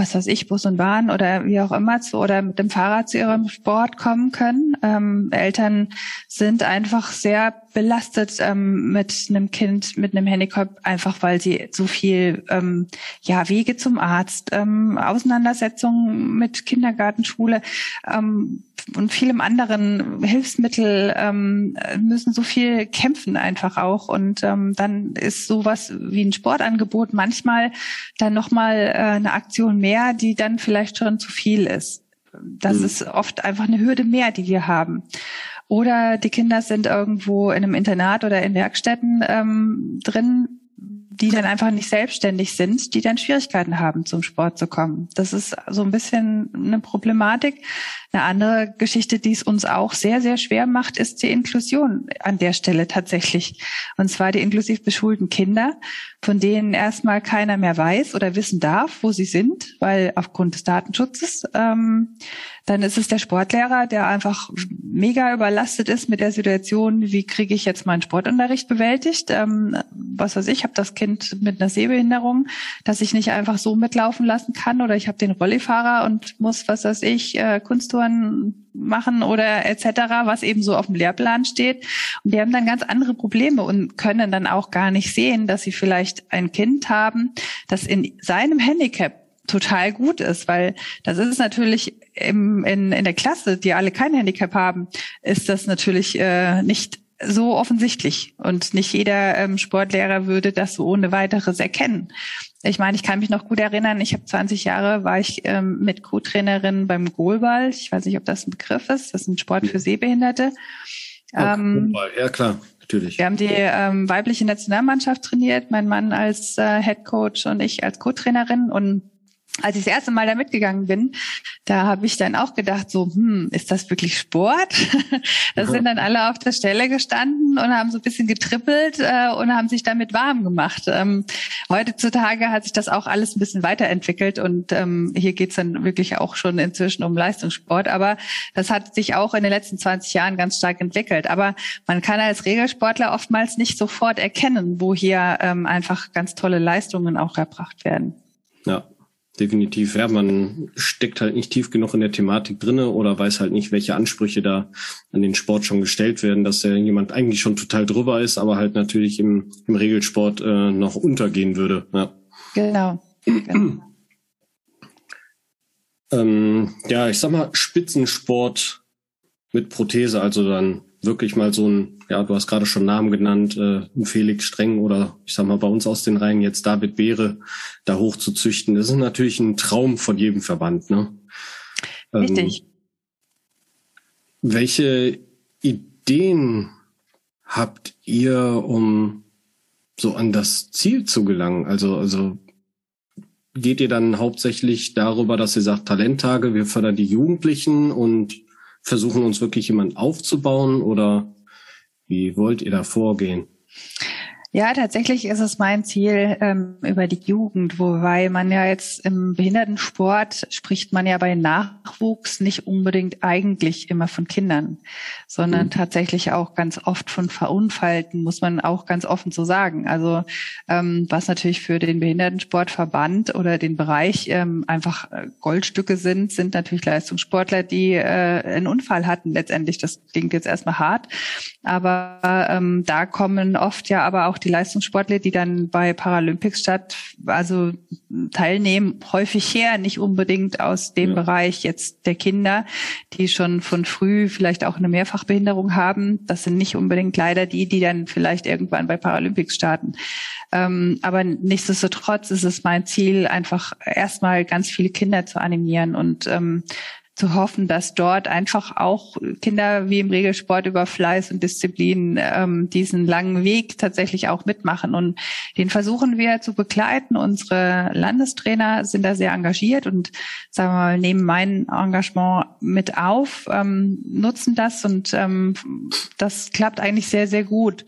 was weiß ich, Bus und Bahn oder wie auch immer zu oder mit dem Fahrrad zu ihrem Sport kommen können. Ähm, Eltern sind einfach sehr belastet ähm, mit einem Kind mit einem Handicap, einfach weil sie so viel ähm, ja Wege zum Arzt, ähm, Auseinandersetzungen mit Kindergarten, Schule ähm, und vielem anderen Hilfsmittel ähm, müssen so viel kämpfen einfach auch und ähm, dann ist sowas wie ein Sportangebot manchmal dann noch mal äh, eine Aktion mehr, die dann vielleicht schon zu viel ist. Das mhm. ist oft einfach eine Hürde mehr, die wir haben. Oder die Kinder sind irgendwo in einem Internat oder in Werkstätten ähm, drin, die dann einfach nicht selbstständig sind, die dann Schwierigkeiten haben, zum Sport zu kommen. Das ist so ein bisschen eine Problematik. Eine andere Geschichte, die es uns auch sehr, sehr schwer macht, ist die Inklusion an der Stelle tatsächlich. Und zwar die inklusiv beschulten Kinder, von denen erstmal keiner mehr weiß oder wissen darf, wo sie sind, weil aufgrund des Datenschutzes. Ähm, dann ist es der Sportlehrer, der einfach mega überlastet ist mit der Situation, wie kriege ich jetzt meinen Sportunterricht bewältigt. Ähm, was weiß ich, habe das Kind mit einer Sehbehinderung, dass ich nicht einfach so mitlaufen lassen kann oder ich habe den Rollifahrer und muss, was weiß ich, äh, Kunsttouren machen oder etc., was eben so auf dem Lehrplan steht. Und die haben dann ganz andere Probleme und können dann auch gar nicht sehen, dass sie vielleicht ein Kind haben, das in seinem Handicap total gut ist, weil das ist natürlich im, in, in der Klasse, die alle kein Handicap haben, ist das natürlich äh, nicht so offensichtlich und nicht jeder ähm, Sportlehrer würde das so ohne weiteres erkennen. Ich meine, ich kann mich noch gut erinnern, ich habe 20 Jahre, war ich ähm, mit Co-Trainerin beim Goalball. Ich weiß nicht, ob das ein Begriff ist. Das ist ein Sport für Sehbehinderte. Ähm, ja, klar, natürlich. Wir haben die ähm, weibliche Nationalmannschaft trainiert, mein Mann als äh, Head Coach und ich als Co-Trainerin. Und als ich das erste Mal da mitgegangen bin, da habe ich dann auch gedacht, so, hm, ist das wirklich Sport? da sind dann alle auf der Stelle gestanden und haben so ein bisschen getrippelt äh, und haben sich damit warm gemacht. Ähm, heutzutage hat sich das auch alles ein bisschen weiterentwickelt und ähm, hier geht's dann wirklich auch schon inzwischen um Leistungssport. Aber das hat sich auch in den letzten 20 Jahren ganz stark entwickelt. Aber man kann als Regelsportler oftmals nicht sofort erkennen, wo hier ähm, einfach ganz tolle Leistungen auch erbracht werden. Ja, definitiv. Ja, man steckt halt nicht tief genug in der Thematik drinne oder weiß halt nicht, welche Ansprüche da an den Sport schon gestellt werden, dass ja jemand eigentlich schon total drüber ist, aber halt natürlich im, im Regelsport äh, noch untergehen würde. Ja. Genau. genau. ähm, ja, ich sag mal, Spitzensport mit Prothese, also dann wirklich mal so ein, ja, du hast gerade schon Namen genannt, äh, Felix Streng oder ich sag mal bei uns aus den Reihen jetzt David Beere da hoch zu züchten. Das ist natürlich ein Traum von jedem Verband, ne? Ähm, Richtig. Ähm, welche Ideen habt ihr, um so an das Ziel zu gelangen? Also, also geht ihr dann hauptsächlich darüber, dass ihr sagt, Talenttage, wir fördern die Jugendlichen und versuchen uns wirklich jemanden aufzubauen oder wie wollt ihr da vorgehen? Ja, tatsächlich ist es mein Ziel ähm, über die Jugend, wobei man ja jetzt im Behindertensport spricht man ja bei Nachwuchs nicht unbedingt eigentlich immer von Kindern, sondern mhm. tatsächlich auch ganz oft von Verunfallten, muss man auch ganz offen so sagen. Also ähm, was natürlich für den Behindertensportverband oder den Bereich ähm, einfach äh, Goldstücke sind, sind natürlich Leistungssportler, die äh, einen Unfall hatten letztendlich. Das klingt jetzt erstmal hart, aber ähm, da kommen oft ja aber auch die Leistungssportler, die dann bei Paralympics statt, also teilnehmen, häufig her, nicht unbedingt aus dem ja. Bereich jetzt der Kinder, die schon von früh vielleicht auch eine Mehrfachbehinderung haben. Das sind nicht unbedingt leider die, die dann vielleicht irgendwann bei Paralympics starten. Ähm, aber nichtsdestotrotz ist es mein Ziel, einfach erstmal ganz viele Kinder zu animieren und ähm, zu hoffen, dass dort einfach auch Kinder wie im Regelsport über Fleiß und Disziplin ähm, diesen langen Weg tatsächlich auch mitmachen. Und den versuchen wir zu begleiten. Unsere Landestrainer sind da sehr engagiert und sagen wir mal, nehmen mein Engagement mit auf, ähm, nutzen das und ähm, das klappt eigentlich sehr, sehr gut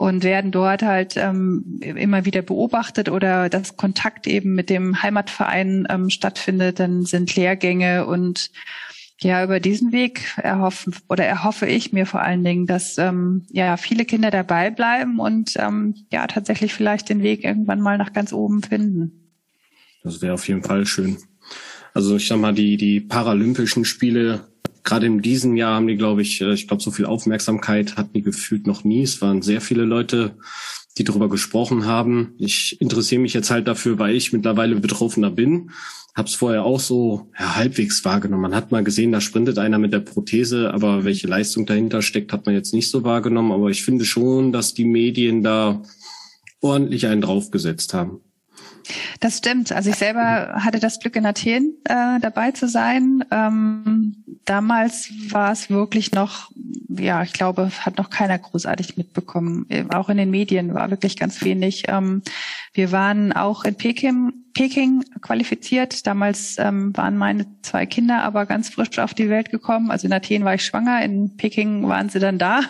und werden dort halt ähm, immer wieder beobachtet oder das Kontakt eben mit dem Heimatverein ähm, stattfindet, dann sind Lehrgänge und ja, über diesen Weg erhoffen oder erhoffe ich mir vor allen Dingen, dass ähm, ja viele Kinder dabei bleiben und ähm, ja tatsächlich vielleicht den Weg irgendwann mal nach ganz oben finden. Das wäre auf jeden Fall schön. Also ich sag mal, die, die Paralympischen Spiele gerade in diesem Jahr haben die, glaube ich, äh, ich glaube, so viel Aufmerksamkeit hatten die gefühlt noch nie. Es waren sehr viele Leute, die darüber gesprochen haben. Ich interessiere mich jetzt halt dafür, weil ich mittlerweile Betroffener bin. Hab's vorher auch so ja, halbwegs wahrgenommen. Man hat mal gesehen, da sprintet einer mit der Prothese, aber welche Leistung dahinter steckt, hat man jetzt nicht so wahrgenommen. Aber ich finde schon, dass die Medien da ordentlich einen draufgesetzt haben. Das stimmt. Also ich selber hatte das Glück, in Athen äh, dabei zu sein. Ähm, damals war es wirklich noch, ja, ich glaube, hat noch keiner großartig mitbekommen. Auch in den Medien war wirklich ganz wenig. Ähm, wir waren auch in Peking Peking qualifiziert. Damals ähm, waren meine zwei Kinder aber ganz frisch auf die Welt gekommen. Also in Athen war ich schwanger, in Peking waren sie dann da.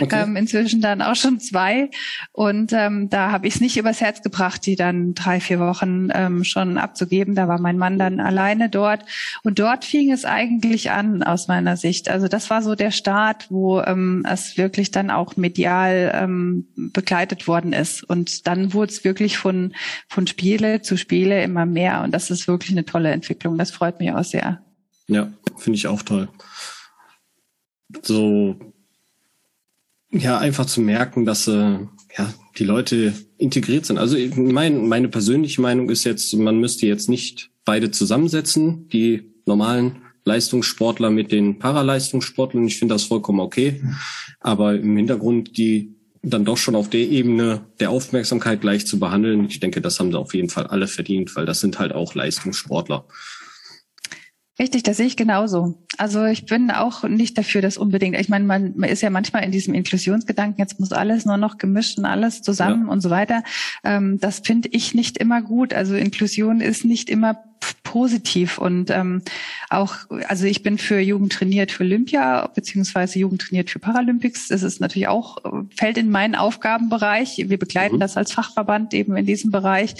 Okay. Ähm, inzwischen dann auch schon zwei. Und ähm, da habe ich es nicht übers Herz gebracht, die dann drei, vier Wochen ähm, schon abzugeben. Da war mein Mann dann alleine dort. Und dort fing es eigentlich an aus meiner Sicht. Also das war so der Start, wo ähm, es wirklich dann auch medial ähm, begleitet worden ist. Und dann wurde es wirklich von, von Spiele zu Spiele immer mehr. Und das ist wirklich eine tolle Entwicklung. Das freut mich auch sehr. Ja, finde ich auch toll. So, ja, einfach zu merken, dass äh, ja, die Leute integriert sind. Also mein, meine persönliche Meinung ist jetzt, man müsste jetzt nicht beide zusammensetzen, die normalen Leistungssportler mit den Paraleistungssportlern. Ich finde das vollkommen okay. Aber im Hintergrund die dann doch schon auf der Ebene der Aufmerksamkeit gleich zu behandeln. Ich denke, das haben sie auf jeden Fall alle verdient, weil das sind halt auch Leistungssportler. Richtig, das sehe ich genauso. Also ich bin auch nicht dafür, dass unbedingt, ich meine, man, man ist ja manchmal in diesem Inklusionsgedanken, jetzt muss alles nur noch gemischt und alles zusammen ja. und so weiter. Ähm, das finde ich nicht immer gut. Also Inklusion ist nicht immer positiv und ähm, auch, also ich bin für Jugend trainiert für Olympia beziehungsweise Jugend trainiert für Paralympics. Das ist natürlich auch fällt in meinen Aufgabenbereich. Wir begleiten mhm. das als Fachverband eben in diesem Bereich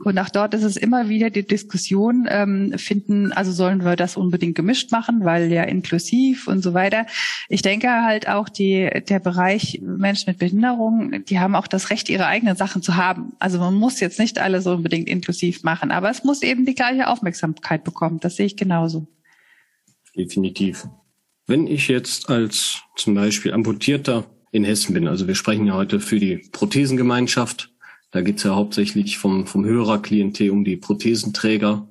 und auch dort ist es immer wieder die Diskussion ähm, finden, also sollen wir das unbedingt gemischt machen, weil ja inklusiv und so weiter. Ich denke halt auch die der Bereich Menschen mit Behinderung, die haben auch das Recht, ihre eigenen Sachen zu haben. Also man muss jetzt nicht alles unbedingt inklusiv machen, aber es muss eben die gleiche Aufmerksamkeit bekommen. Das sehe ich genauso. Definitiv. Wenn ich jetzt als zum Beispiel Amputierter in Hessen bin, also wir sprechen ja heute für die Prothesengemeinschaft, da geht es ja hauptsächlich vom, vom Hörerklientel um die Prothesenträger,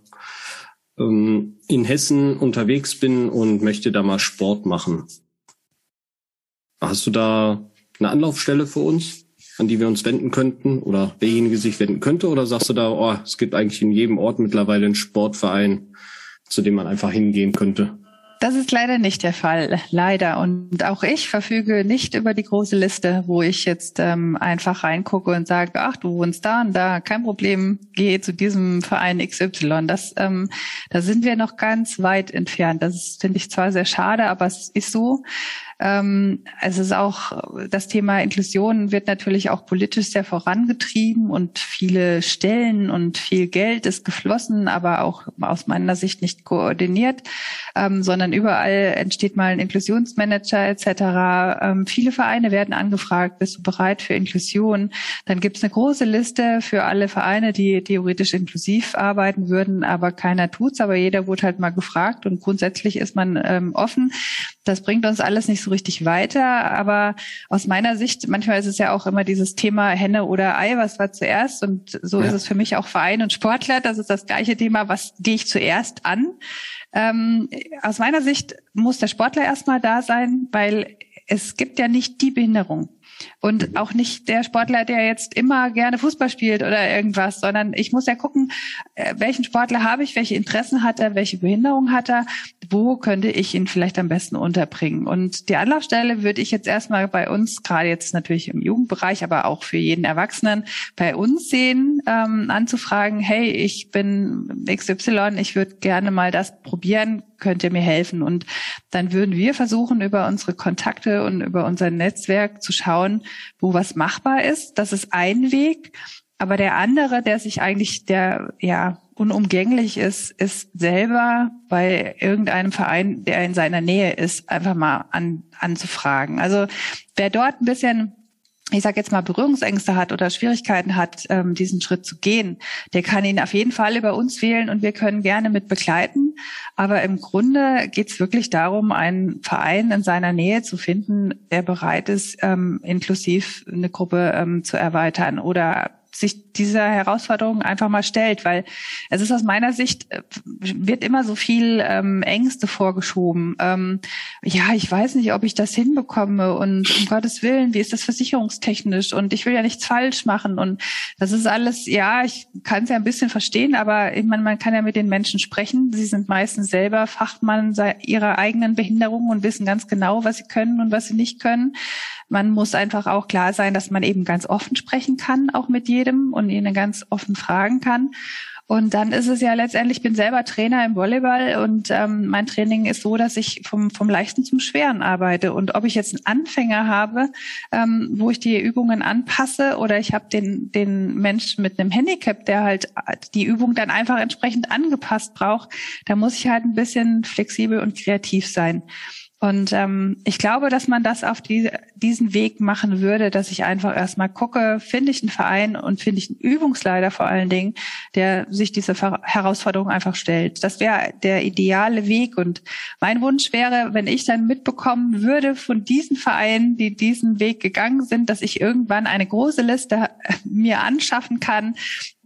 ähm, in Hessen unterwegs bin und möchte da mal Sport machen. Hast du da eine Anlaufstelle für uns, an die wir uns wenden könnten oder derjenige sich wenden könnte? Oder sagst du da, oh, es gibt eigentlich in jedem Ort mittlerweile einen Sportverein, zu dem man einfach hingehen könnte? Das ist leider nicht der Fall, leider. Und auch ich verfüge nicht über die große Liste, wo ich jetzt ähm, einfach reingucke und sage, ach, du wohnst da und da, kein Problem, geh zu diesem Verein XY. Das, ähm, da sind wir noch ganz weit entfernt. Das finde ich zwar sehr schade, aber es ist so. Ähm, es ist auch das Thema Inklusion wird natürlich auch politisch sehr vorangetrieben und viele Stellen und viel Geld ist geflossen, aber auch aus meiner Sicht nicht koordiniert, ähm, sondern überall entsteht mal ein Inklusionsmanager etc. Ähm, viele Vereine werden angefragt, bist du bereit für Inklusion? Dann gibt es eine große Liste für alle Vereine, die theoretisch inklusiv arbeiten würden, aber keiner tut's, aber jeder wurde halt mal gefragt und grundsätzlich ist man ähm, offen. Das bringt uns alles nicht so richtig weiter. Aber aus meiner Sicht, manchmal ist es ja auch immer dieses Thema Henne oder Ei, was war zuerst? Und so ja. ist es für mich auch Verein und Sportler. Das ist das gleiche Thema, was gehe ich zuerst an? Ähm, aus meiner Sicht muss der Sportler erstmal da sein, weil es gibt ja nicht die Behinderung. Und auch nicht der Sportler, der jetzt immer gerne Fußball spielt oder irgendwas, sondern ich muss ja gucken, äh, welchen Sportler habe ich, welche Interessen hat er, welche Behinderung hat er, wo könnte ich ihn vielleicht am besten unterbringen. Und die Anlaufstelle würde ich jetzt erstmal bei uns, gerade jetzt natürlich im Jugendbereich, aber auch für jeden Erwachsenen, bei uns sehen, ähm, anzufragen, hey, ich bin XY, ich würde gerne mal das probieren, könnt ihr mir helfen? Und dann würden wir versuchen, über unsere Kontakte und über unser Netzwerk zu schauen, wo was machbar ist. Das ist ein Weg. Aber der andere, der sich eigentlich, der ja unumgänglich ist, ist selber bei irgendeinem Verein, der in seiner Nähe ist, einfach mal an, anzufragen. Also wer dort ein bisschen ich sage jetzt mal, Berührungsängste hat oder Schwierigkeiten hat, ähm, diesen Schritt zu gehen, der kann ihn auf jeden Fall über uns wählen und wir können gerne mit begleiten. Aber im Grunde geht es wirklich darum, einen Verein in seiner Nähe zu finden, der bereit ist, ähm, inklusiv eine Gruppe ähm, zu erweitern oder sich dieser Herausforderung einfach mal stellt, weil es ist aus meiner Sicht, äh, wird immer so viel ähm, Ängste vorgeschoben. Ähm, ja, ich weiß nicht, ob ich das hinbekomme und um Gottes Willen, wie ist das versicherungstechnisch und ich will ja nichts falsch machen und das ist alles, ja, ich kann es ja ein bisschen verstehen, aber ich meine, man kann ja mit den Menschen sprechen. Sie sind meistens selber Fachmann ihrer eigenen Behinderung und wissen ganz genau, was sie können und was sie nicht können. Man muss einfach auch klar sein, dass man eben ganz offen sprechen kann, auch mit jedem und ihnen ganz offen fragen kann. Und dann ist es ja letztendlich, ich bin selber Trainer im Volleyball und ähm, mein Training ist so, dass ich vom, vom Leichten zum Schweren arbeite. Und ob ich jetzt einen Anfänger habe, ähm, wo ich die Übungen anpasse oder ich habe den, den Menschen mit einem Handicap, der halt die Übung dann einfach entsprechend angepasst braucht, da muss ich halt ein bisschen flexibel und kreativ sein. Und ähm, ich glaube, dass man das auf die, diesen Weg machen würde, dass ich einfach erstmal gucke, finde ich einen Verein und finde ich einen Übungsleiter vor allen Dingen, der sich diese Herausforderung einfach stellt. Das wäre der ideale Weg. Und mein Wunsch wäre, wenn ich dann mitbekommen würde von diesen Vereinen, die diesen Weg gegangen sind, dass ich irgendwann eine große Liste mir anschaffen kann,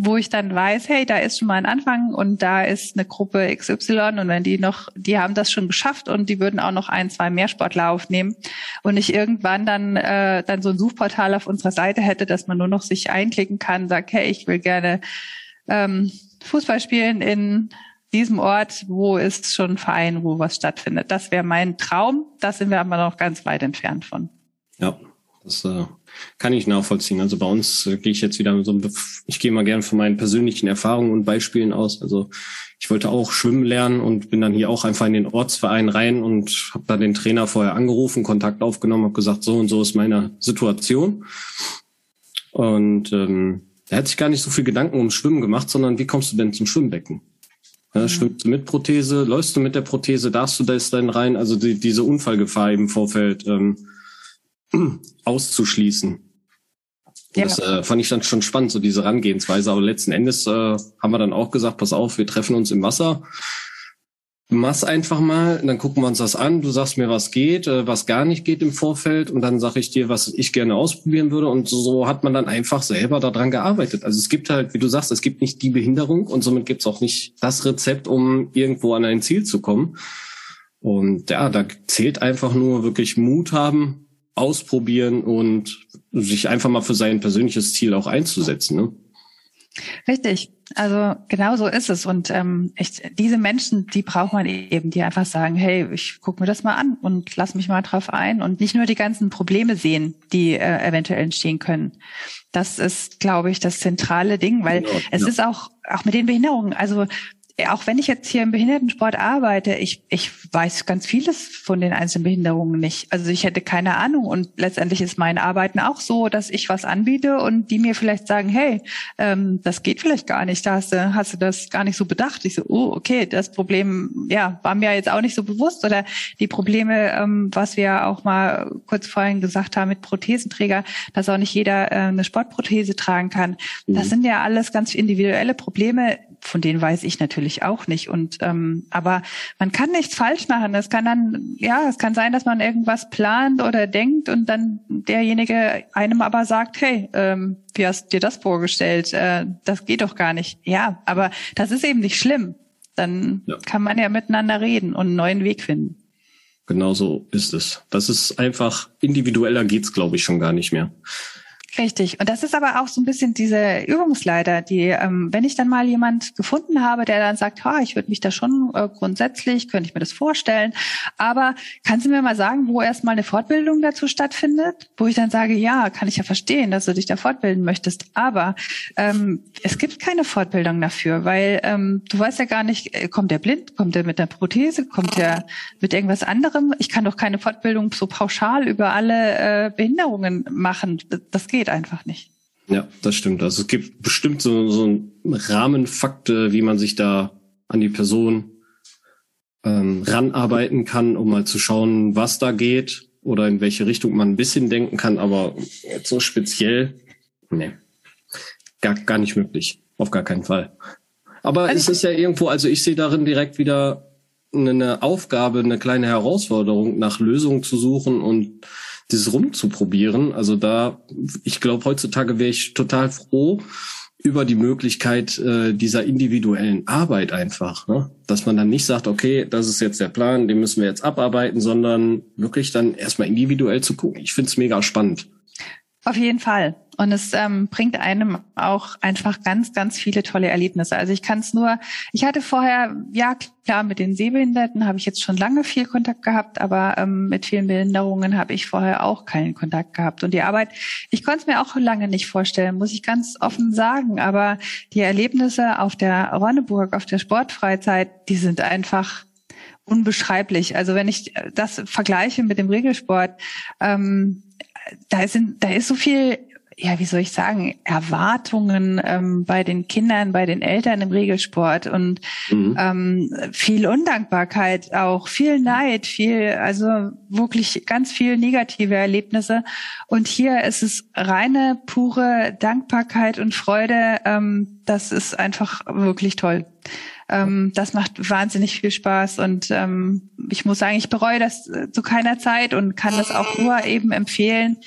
wo ich dann weiß, hey, da ist schon mal ein Anfang und da ist eine Gruppe XY und wenn die noch, die haben das schon geschafft und die würden auch noch ein, zwei mehr Sportler aufnehmen und ich irgendwann dann äh, dann so ein Suchportal auf unserer Seite hätte, dass man nur noch sich einklicken kann, sagt, hey, ich will gerne ähm, Fußball spielen in diesem Ort, wo ist schon ein Verein, wo was stattfindet. Das wäre mein Traum. Da sind wir aber noch ganz weit entfernt von. Ja, Das äh, kann ich nachvollziehen. Also bei uns äh, gehe ich jetzt wieder so, ich gehe mal gern von meinen persönlichen Erfahrungen und Beispielen aus. Also ich wollte auch schwimmen lernen und bin dann hier auch einfach in den Ortsverein rein und habe da den Trainer vorher angerufen, Kontakt aufgenommen, habe gesagt, so und so ist meine Situation. Und ähm, er hat sich gar nicht so viel Gedanken ums Schwimmen gemacht, sondern wie kommst du denn zum Schwimmbecken? Ja, mhm. Schwimmst du mit Prothese? Läufst du mit der Prothese? Darfst du das dann rein? Also die, diese Unfallgefahr im Vorfeld ähm, auszuschließen. Ja. Das äh, fand ich dann schon spannend, so diese Herangehensweise. Aber letzten Endes äh, haben wir dann auch gesagt, pass auf, wir treffen uns im Wasser. Mach's einfach mal, dann gucken wir uns das an. Du sagst mir, was geht, äh, was gar nicht geht im Vorfeld, und dann sage ich dir, was ich gerne ausprobieren würde. Und so hat man dann einfach selber daran gearbeitet. Also es gibt halt, wie du sagst, es gibt nicht die Behinderung und somit gibt's auch nicht das Rezept, um irgendwo an ein Ziel zu kommen. Und ja, da zählt einfach nur wirklich Mut haben, ausprobieren und sich einfach mal für sein persönliches Ziel auch einzusetzen. Ne? Richtig. Also genau so ist es. Und ähm, ich, diese Menschen, die braucht man eben, die einfach sagen, hey, ich gucke mir das mal an und lass mich mal drauf ein und nicht nur die ganzen Probleme sehen, die äh, eventuell entstehen können. Das ist, glaube ich, das zentrale Ding, weil genau, es ja. ist auch auch mit den Behinderungen. Also auch wenn ich jetzt hier im Behindertensport arbeite, ich, ich weiß ganz vieles von den einzelnen Behinderungen nicht. Also ich hätte keine Ahnung und letztendlich ist mein Arbeiten auch so, dass ich was anbiete und die mir vielleicht sagen, hey, ähm, das geht vielleicht gar nicht, da hast du, hast du das gar nicht so bedacht. Ich so, oh, okay, das Problem, ja, war mir jetzt auch nicht so bewusst oder die Probleme, ähm, was wir auch mal kurz vorhin gesagt haben mit Prothesenträger, dass auch nicht jeder äh, eine Sportprothese tragen kann. Mhm. Das sind ja alles ganz individuelle Probleme, von denen weiß ich natürlich auch nicht. Und ähm, aber man kann nichts falsch machen. Es kann dann, ja, es kann sein, dass man irgendwas plant oder denkt und dann derjenige einem aber sagt, hey, ähm, wie hast du dir das vorgestellt? Äh, das geht doch gar nicht. Ja, aber das ist eben nicht schlimm. Dann ja. kann man ja miteinander reden und einen neuen Weg finden. Genau so ist es. Das ist einfach individueller geht's, glaube ich, schon gar nicht mehr. Richtig. Und das ist aber auch so ein bisschen diese Übungsleiter, die, ähm, wenn ich dann mal jemand gefunden habe, der dann sagt, ha, ich würde mich da schon äh, grundsätzlich, könnte ich mir das vorstellen, aber kannst du mir mal sagen, wo erstmal eine Fortbildung dazu stattfindet? Wo ich dann sage, ja, kann ich ja verstehen, dass du dich da fortbilden möchtest, aber ähm, es gibt keine Fortbildung dafür, weil ähm, du weißt ja gar nicht, äh, kommt der blind, kommt der mit der Prothese, kommt der mit irgendwas anderem? Ich kann doch keine Fortbildung so pauschal über alle äh, Behinderungen machen. Das geht geht einfach nicht. Ja, das stimmt. Also es gibt bestimmt so, so ein Rahmenfakte, wie man sich da an die Person ähm, ranarbeiten kann, um mal zu schauen, was da geht oder in welche Richtung man ein bisschen denken kann, aber so speziell, nee, gar, gar nicht möglich. Auf gar keinen Fall. Aber also es ist ja irgendwo, also ich sehe darin direkt wieder eine Aufgabe, eine kleine Herausforderung, nach Lösungen zu suchen und dieses rumzuprobieren. Also da, ich glaube, heutzutage wäre ich total froh über die Möglichkeit äh, dieser individuellen Arbeit einfach, ne? dass man dann nicht sagt, okay, das ist jetzt der Plan, den müssen wir jetzt abarbeiten, sondern wirklich dann erstmal individuell zu gucken. Ich finde es mega spannend. Auf jeden Fall. Und es ähm, bringt einem auch einfach ganz, ganz viele tolle Erlebnisse. Also ich kann es nur, ich hatte vorher, ja klar, mit den Sehbehinderten habe ich jetzt schon lange viel Kontakt gehabt, aber ähm, mit vielen Behinderungen habe ich vorher auch keinen Kontakt gehabt. Und die Arbeit, ich konnte es mir auch lange nicht vorstellen, muss ich ganz offen sagen. Aber die Erlebnisse auf der Ronneburg, auf der Sportfreizeit, die sind einfach unbeschreiblich. Also wenn ich das vergleiche mit dem Regelsport, ähm, da sind, da ist so viel, ja, wie soll ich sagen, Erwartungen ähm, bei den Kindern, bei den Eltern im Regelsport und mhm. ähm, viel Undankbarkeit auch, viel Neid, viel, also wirklich ganz viel negative Erlebnisse. Und hier ist es reine, pure Dankbarkeit und Freude. Ähm, das ist einfach wirklich toll. Ähm, das macht wahnsinnig viel Spaß und ähm, ich muss sagen, ich bereue das äh, zu keiner Zeit und kann das auch nur eben empfehlen,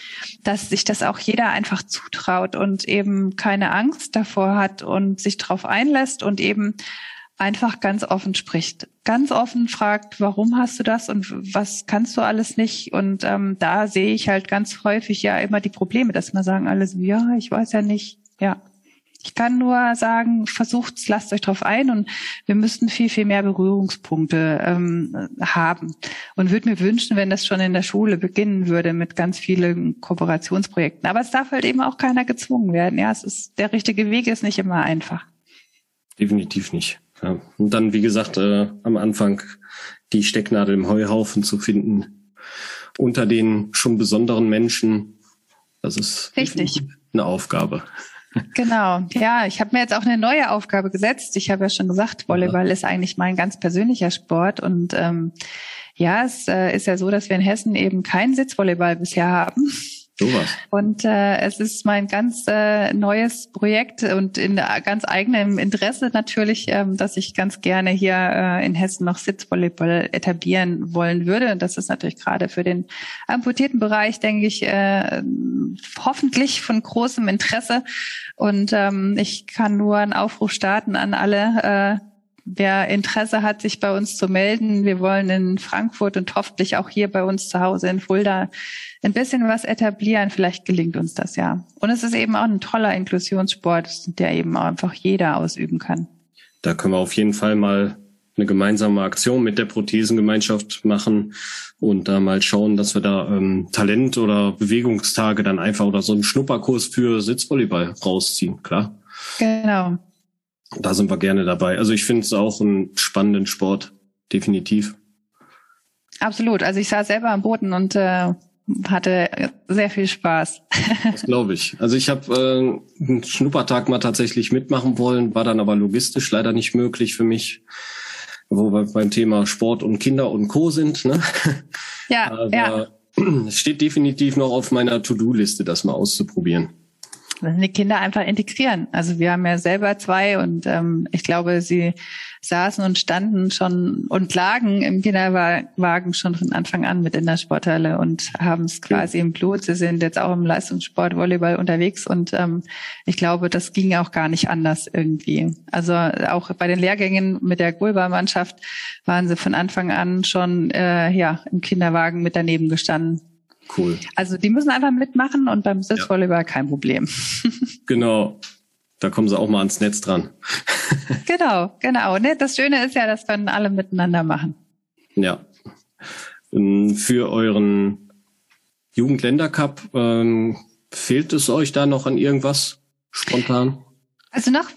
dass sich das auch jeder einfach zutraut und eben keine Angst davor hat und sich darauf einlässt und eben einfach ganz offen spricht. Ganz offen fragt, warum hast du das und was kannst du alles nicht? Und ähm, da sehe ich halt ganz häufig ja immer die Probleme, dass man sagen alles, ja, ich weiß ja nicht, ja. Ich kann nur sagen, versucht's, lasst euch drauf ein und wir müssten viel, viel mehr Berührungspunkte ähm, haben. Und würde mir wünschen, wenn das schon in der Schule beginnen würde mit ganz vielen Kooperationsprojekten. Aber es darf halt eben auch keiner gezwungen werden. Ja, es ist, der richtige Weg ist nicht immer einfach. Definitiv nicht. Ja. Und dann, wie gesagt, äh, am Anfang die Stecknadel im Heuhaufen zu finden unter den schon besonderen Menschen. Das ist eine Aufgabe. Genau, ja, ich habe mir jetzt auch eine neue Aufgabe gesetzt. Ich habe ja schon gesagt, Volleyball ja. ist eigentlich mein ganz persönlicher Sport und ähm, ja, es äh, ist ja so, dass wir in Hessen eben keinen Sitzvolleyball bisher haben. Sowas. Und äh, es ist mein ganz äh, neues Projekt und in ganz eigenem Interesse natürlich, ähm, dass ich ganz gerne hier äh, in Hessen noch Sitzvolleyball etablieren wollen würde. Und das ist natürlich gerade für den amputierten Bereich, denke ich, äh, hoffentlich von großem Interesse. Und ähm, ich kann nur einen Aufruf starten an alle. Äh, Wer Interesse hat, sich bei uns zu melden, wir wollen in Frankfurt und hoffentlich auch hier bei uns zu Hause in Fulda ein bisschen was etablieren. Vielleicht gelingt uns das ja. Und es ist eben auch ein toller Inklusionssport, der eben auch einfach jeder ausüben kann. Da können wir auf jeden Fall mal eine gemeinsame Aktion mit der Prothesengemeinschaft machen und da mal schauen, dass wir da ähm, Talent oder Bewegungstage dann einfach oder so einen Schnupperkurs für Sitzvolleyball rausziehen, klar. Genau. Da sind wir gerne dabei. Also ich finde es auch einen spannenden Sport, definitiv. Absolut. Also ich saß selber am Boden und äh, hatte sehr viel Spaß. Das glaube ich. Also ich habe äh, einen Schnuppertag mal tatsächlich mitmachen wollen, war dann aber logistisch leider nicht möglich für mich, wo wir beim Thema Sport und Kinder und Co. sind. Ne? Ja, aber ja. Es steht definitiv noch auf meiner To-Do-Liste, das mal auszuprobieren die Kinder einfach integrieren. Also wir haben ja selber zwei und ähm, ich glaube, sie saßen und standen schon und lagen im Kinderwagen schon von Anfang an mit in der Sporthalle und haben es quasi im Blut. Sie sind jetzt auch im Leistungssport Volleyball unterwegs und ähm, ich glaube, das ging auch gar nicht anders irgendwie. Also auch bei den Lehrgängen mit der Gulba-Mannschaft waren sie von Anfang an schon äh, ja im Kinderwagen mit daneben gestanden. Cool. Also die müssen einfach mitmachen und beim Sitzvolleyball ja. kein Problem. Genau. Da kommen sie auch mal ans Netz dran. genau, genau. Ne? Das Schöne ist ja, das können alle miteinander machen. Ja. Ähm, für euren Jugendländercup ähm, fehlt es euch da noch an irgendwas spontan? Also noch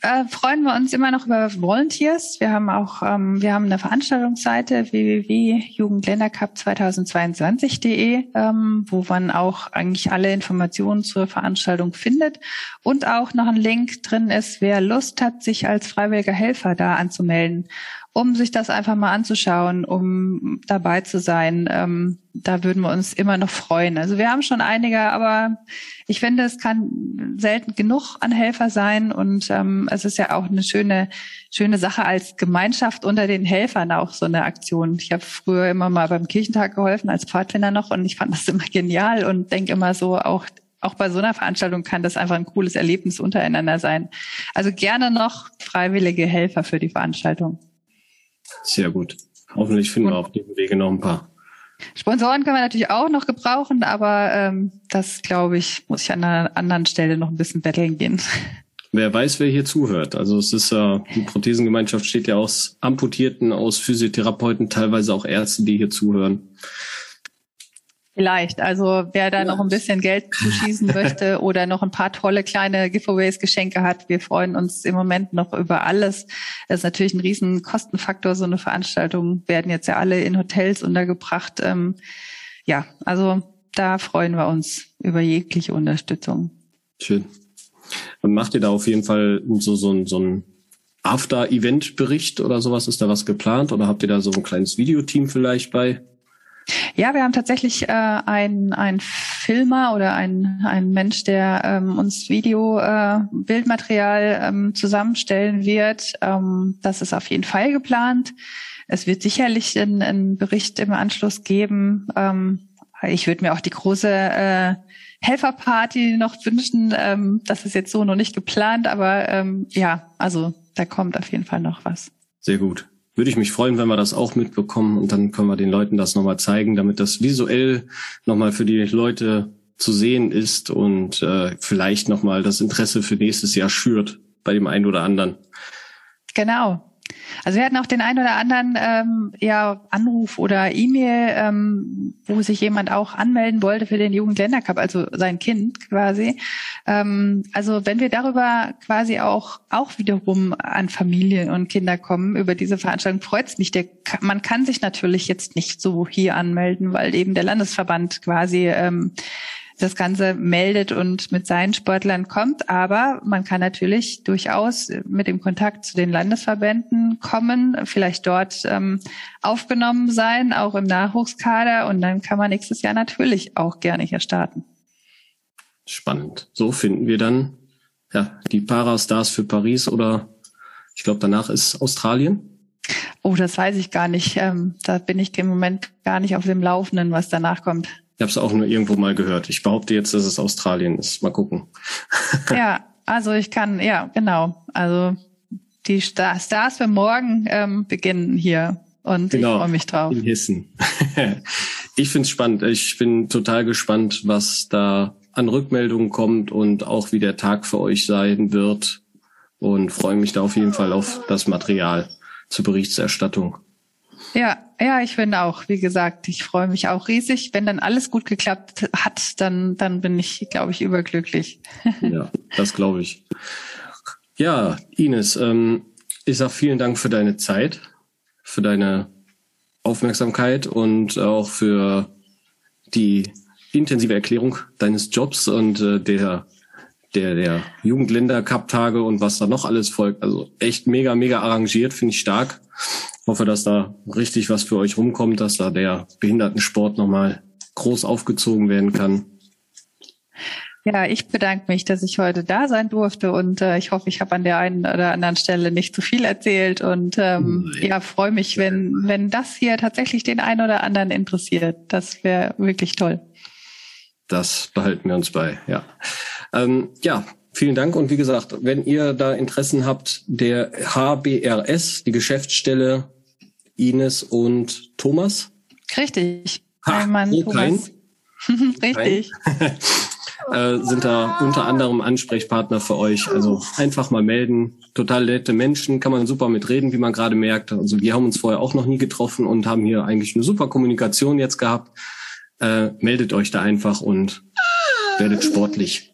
äh, freuen wir uns immer noch über Volunteers. Wir haben auch, ähm, wir haben eine Veranstaltungsseite www.jugendländercup2022.de, ähm, wo man auch eigentlich alle Informationen zur Veranstaltung findet und auch noch ein Link drin ist, wer Lust hat, sich als freiwilliger Helfer da anzumelden um sich das einfach mal anzuschauen, um dabei zu sein. Ähm, da würden wir uns immer noch freuen. Also wir haben schon einige, aber ich finde, es kann selten genug an Helfer sein und ähm, es ist ja auch eine schöne, schöne Sache als Gemeinschaft unter den Helfern auch so eine Aktion. Ich habe früher immer mal beim Kirchentag geholfen als Pfadfinder noch und ich fand das immer genial und denke immer so auch auch bei so einer Veranstaltung kann das einfach ein cooles Erlebnis untereinander sein. Also gerne noch freiwillige Helfer für die Veranstaltung. Sehr gut. Hoffentlich finden wir auf dem Wege noch ein paar. Sponsoren können wir natürlich auch noch gebrauchen, aber ähm, das, glaube ich, muss ich an einer anderen Stelle noch ein bisschen betteln gehen. Wer weiß, wer hier zuhört. Also es ist ja, die Prothesengemeinschaft steht ja aus Amputierten, aus Physiotherapeuten, teilweise auch Ärzte, die hier zuhören. Vielleicht. Also wer da noch ein bisschen Geld zuschießen möchte oder noch ein paar tolle kleine Giveaways, Geschenke hat, wir freuen uns im Moment noch über alles. Das ist natürlich ein riesen Kostenfaktor, so eine Veranstaltung. Werden jetzt ja alle in Hotels untergebracht. Ähm, ja, also da freuen wir uns über jegliche Unterstützung. Schön. Und macht ihr da auf jeden Fall so, so, ein so ein After-Event-Bericht oder sowas? Ist da was geplant? Oder habt ihr da so ein kleines Videoteam vielleicht bei? Ja, wir haben tatsächlich äh, ein, ein Filmer oder ein, ein Mensch, der ähm, uns Video, äh, ähm, zusammenstellen wird. Ähm, das ist auf jeden Fall geplant. Es wird sicherlich einen Bericht im Anschluss geben. Ähm, ich würde mir auch die große äh, Helferparty noch wünschen. Ähm, das ist jetzt so noch nicht geplant, aber ähm, ja, also da kommt auf jeden Fall noch was. Sehr gut würde ich mich freuen, wenn wir das auch mitbekommen und dann können wir den Leuten das nochmal zeigen, damit das visuell nochmal für die Leute zu sehen ist und äh, vielleicht nochmal das Interesse für nächstes Jahr schürt bei dem einen oder anderen. Genau. Also wir hatten auch den einen oder anderen ähm, ja, Anruf oder E-Mail, ähm, wo sich jemand auch anmelden wollte für den Jugendländercup, also sein Kind quasi. Ähm, also wenn wir darüber quasi auch auch wiederum an Familien und Kinder kommen über diese Veranstaltung, freut es mich. Der, man kann sich natürlich jetzt nicht so hier anmelden, weil eben der Landesverband quasi ähm, das Ganze meldet und mit seinen Sportlern kommt. Aber man kann natürlich durchaus mit dem Kontakt zu den Landesverbänden kommen, vielleicht dort ähm, aufgenommen sein, auch im Nachwuchskader. Und dann kann man nächstes Jahr natürlich auch gerne hier starten. Spannend. So finden wir dann ja die Parastars für Paris oder ich glaube danach ist Australien. Oh, das weiß ich gar nicht. Ähm, da bin ich im Moment gar nicht auf dem Laufenden, was danach kommt. Ich habe es auch nur irgendwo mal gehört. Ich behaupte jetzt, dass es Australien ist. Mal gucken. ja, also ich kann, ja, genau. Also die Stars für morgen ähm, beginnen hier und genau, ich freue mich drauf. In Hessen. ich finde es spannend. Ich bin total gespannt, was da an Rückmeldungen kommt und auch wie der Tag für euch sein wird und freue mich da auf jeden Fall auf das Material zur Berichterstattung. Ja, ja, ich finde auch, wie gesagt, ich freue mich auch riesig. Wenn dann alles gut geklappt hat, dann, dann bin ich, glaube ich, überglücklich. Ja, das glaube ich. Ja, Ines, ähm, ich sag vielen Dank für deine Zeit, für deine Aufmerksamkeit und auch für die intensive Erklärung deines Jobs und äh, der der der Jugendländer Cup Tage und was da noch alles folgt. Also echt mega mega arrangiert, finde ich stark hoffe, dass da richtig was für euch rumkommt, dass da der Behindertensport nochmal groß aufgezogen werden kann. Ja, ich bedanke mich, dass ich heute da sein durfte und äh, ich hoffe, ich habe an der einen oder anderen Stelle nicht zu viel erzählt und ähm, ja, freue mich, wenn wenn das hier tatsächlich den einen oder anderen interessiert. Das wäre wirklich toll. Das behalten wir uns bei, ja. Ähm, ja, Vielen Dank. Und wie gesagt, wenn ihr da Interessen habt, der HBRS, die Geschäftsstelle Ines und Thomas. Richtig. Ha, Mann, Thomas. Richtig. äh, sind da unter anderem Ansprechpartner für euch. Also einfach mal melden. Total nette Menschen, kann man super mitreden, wie man gerade merkt. Also wir haben uns vorher auch noch nie getroffen und haben hier eigentlich eine super Kommunikation jetzt gehabt. Äh, meldet euch da einfach und werdet sportlich.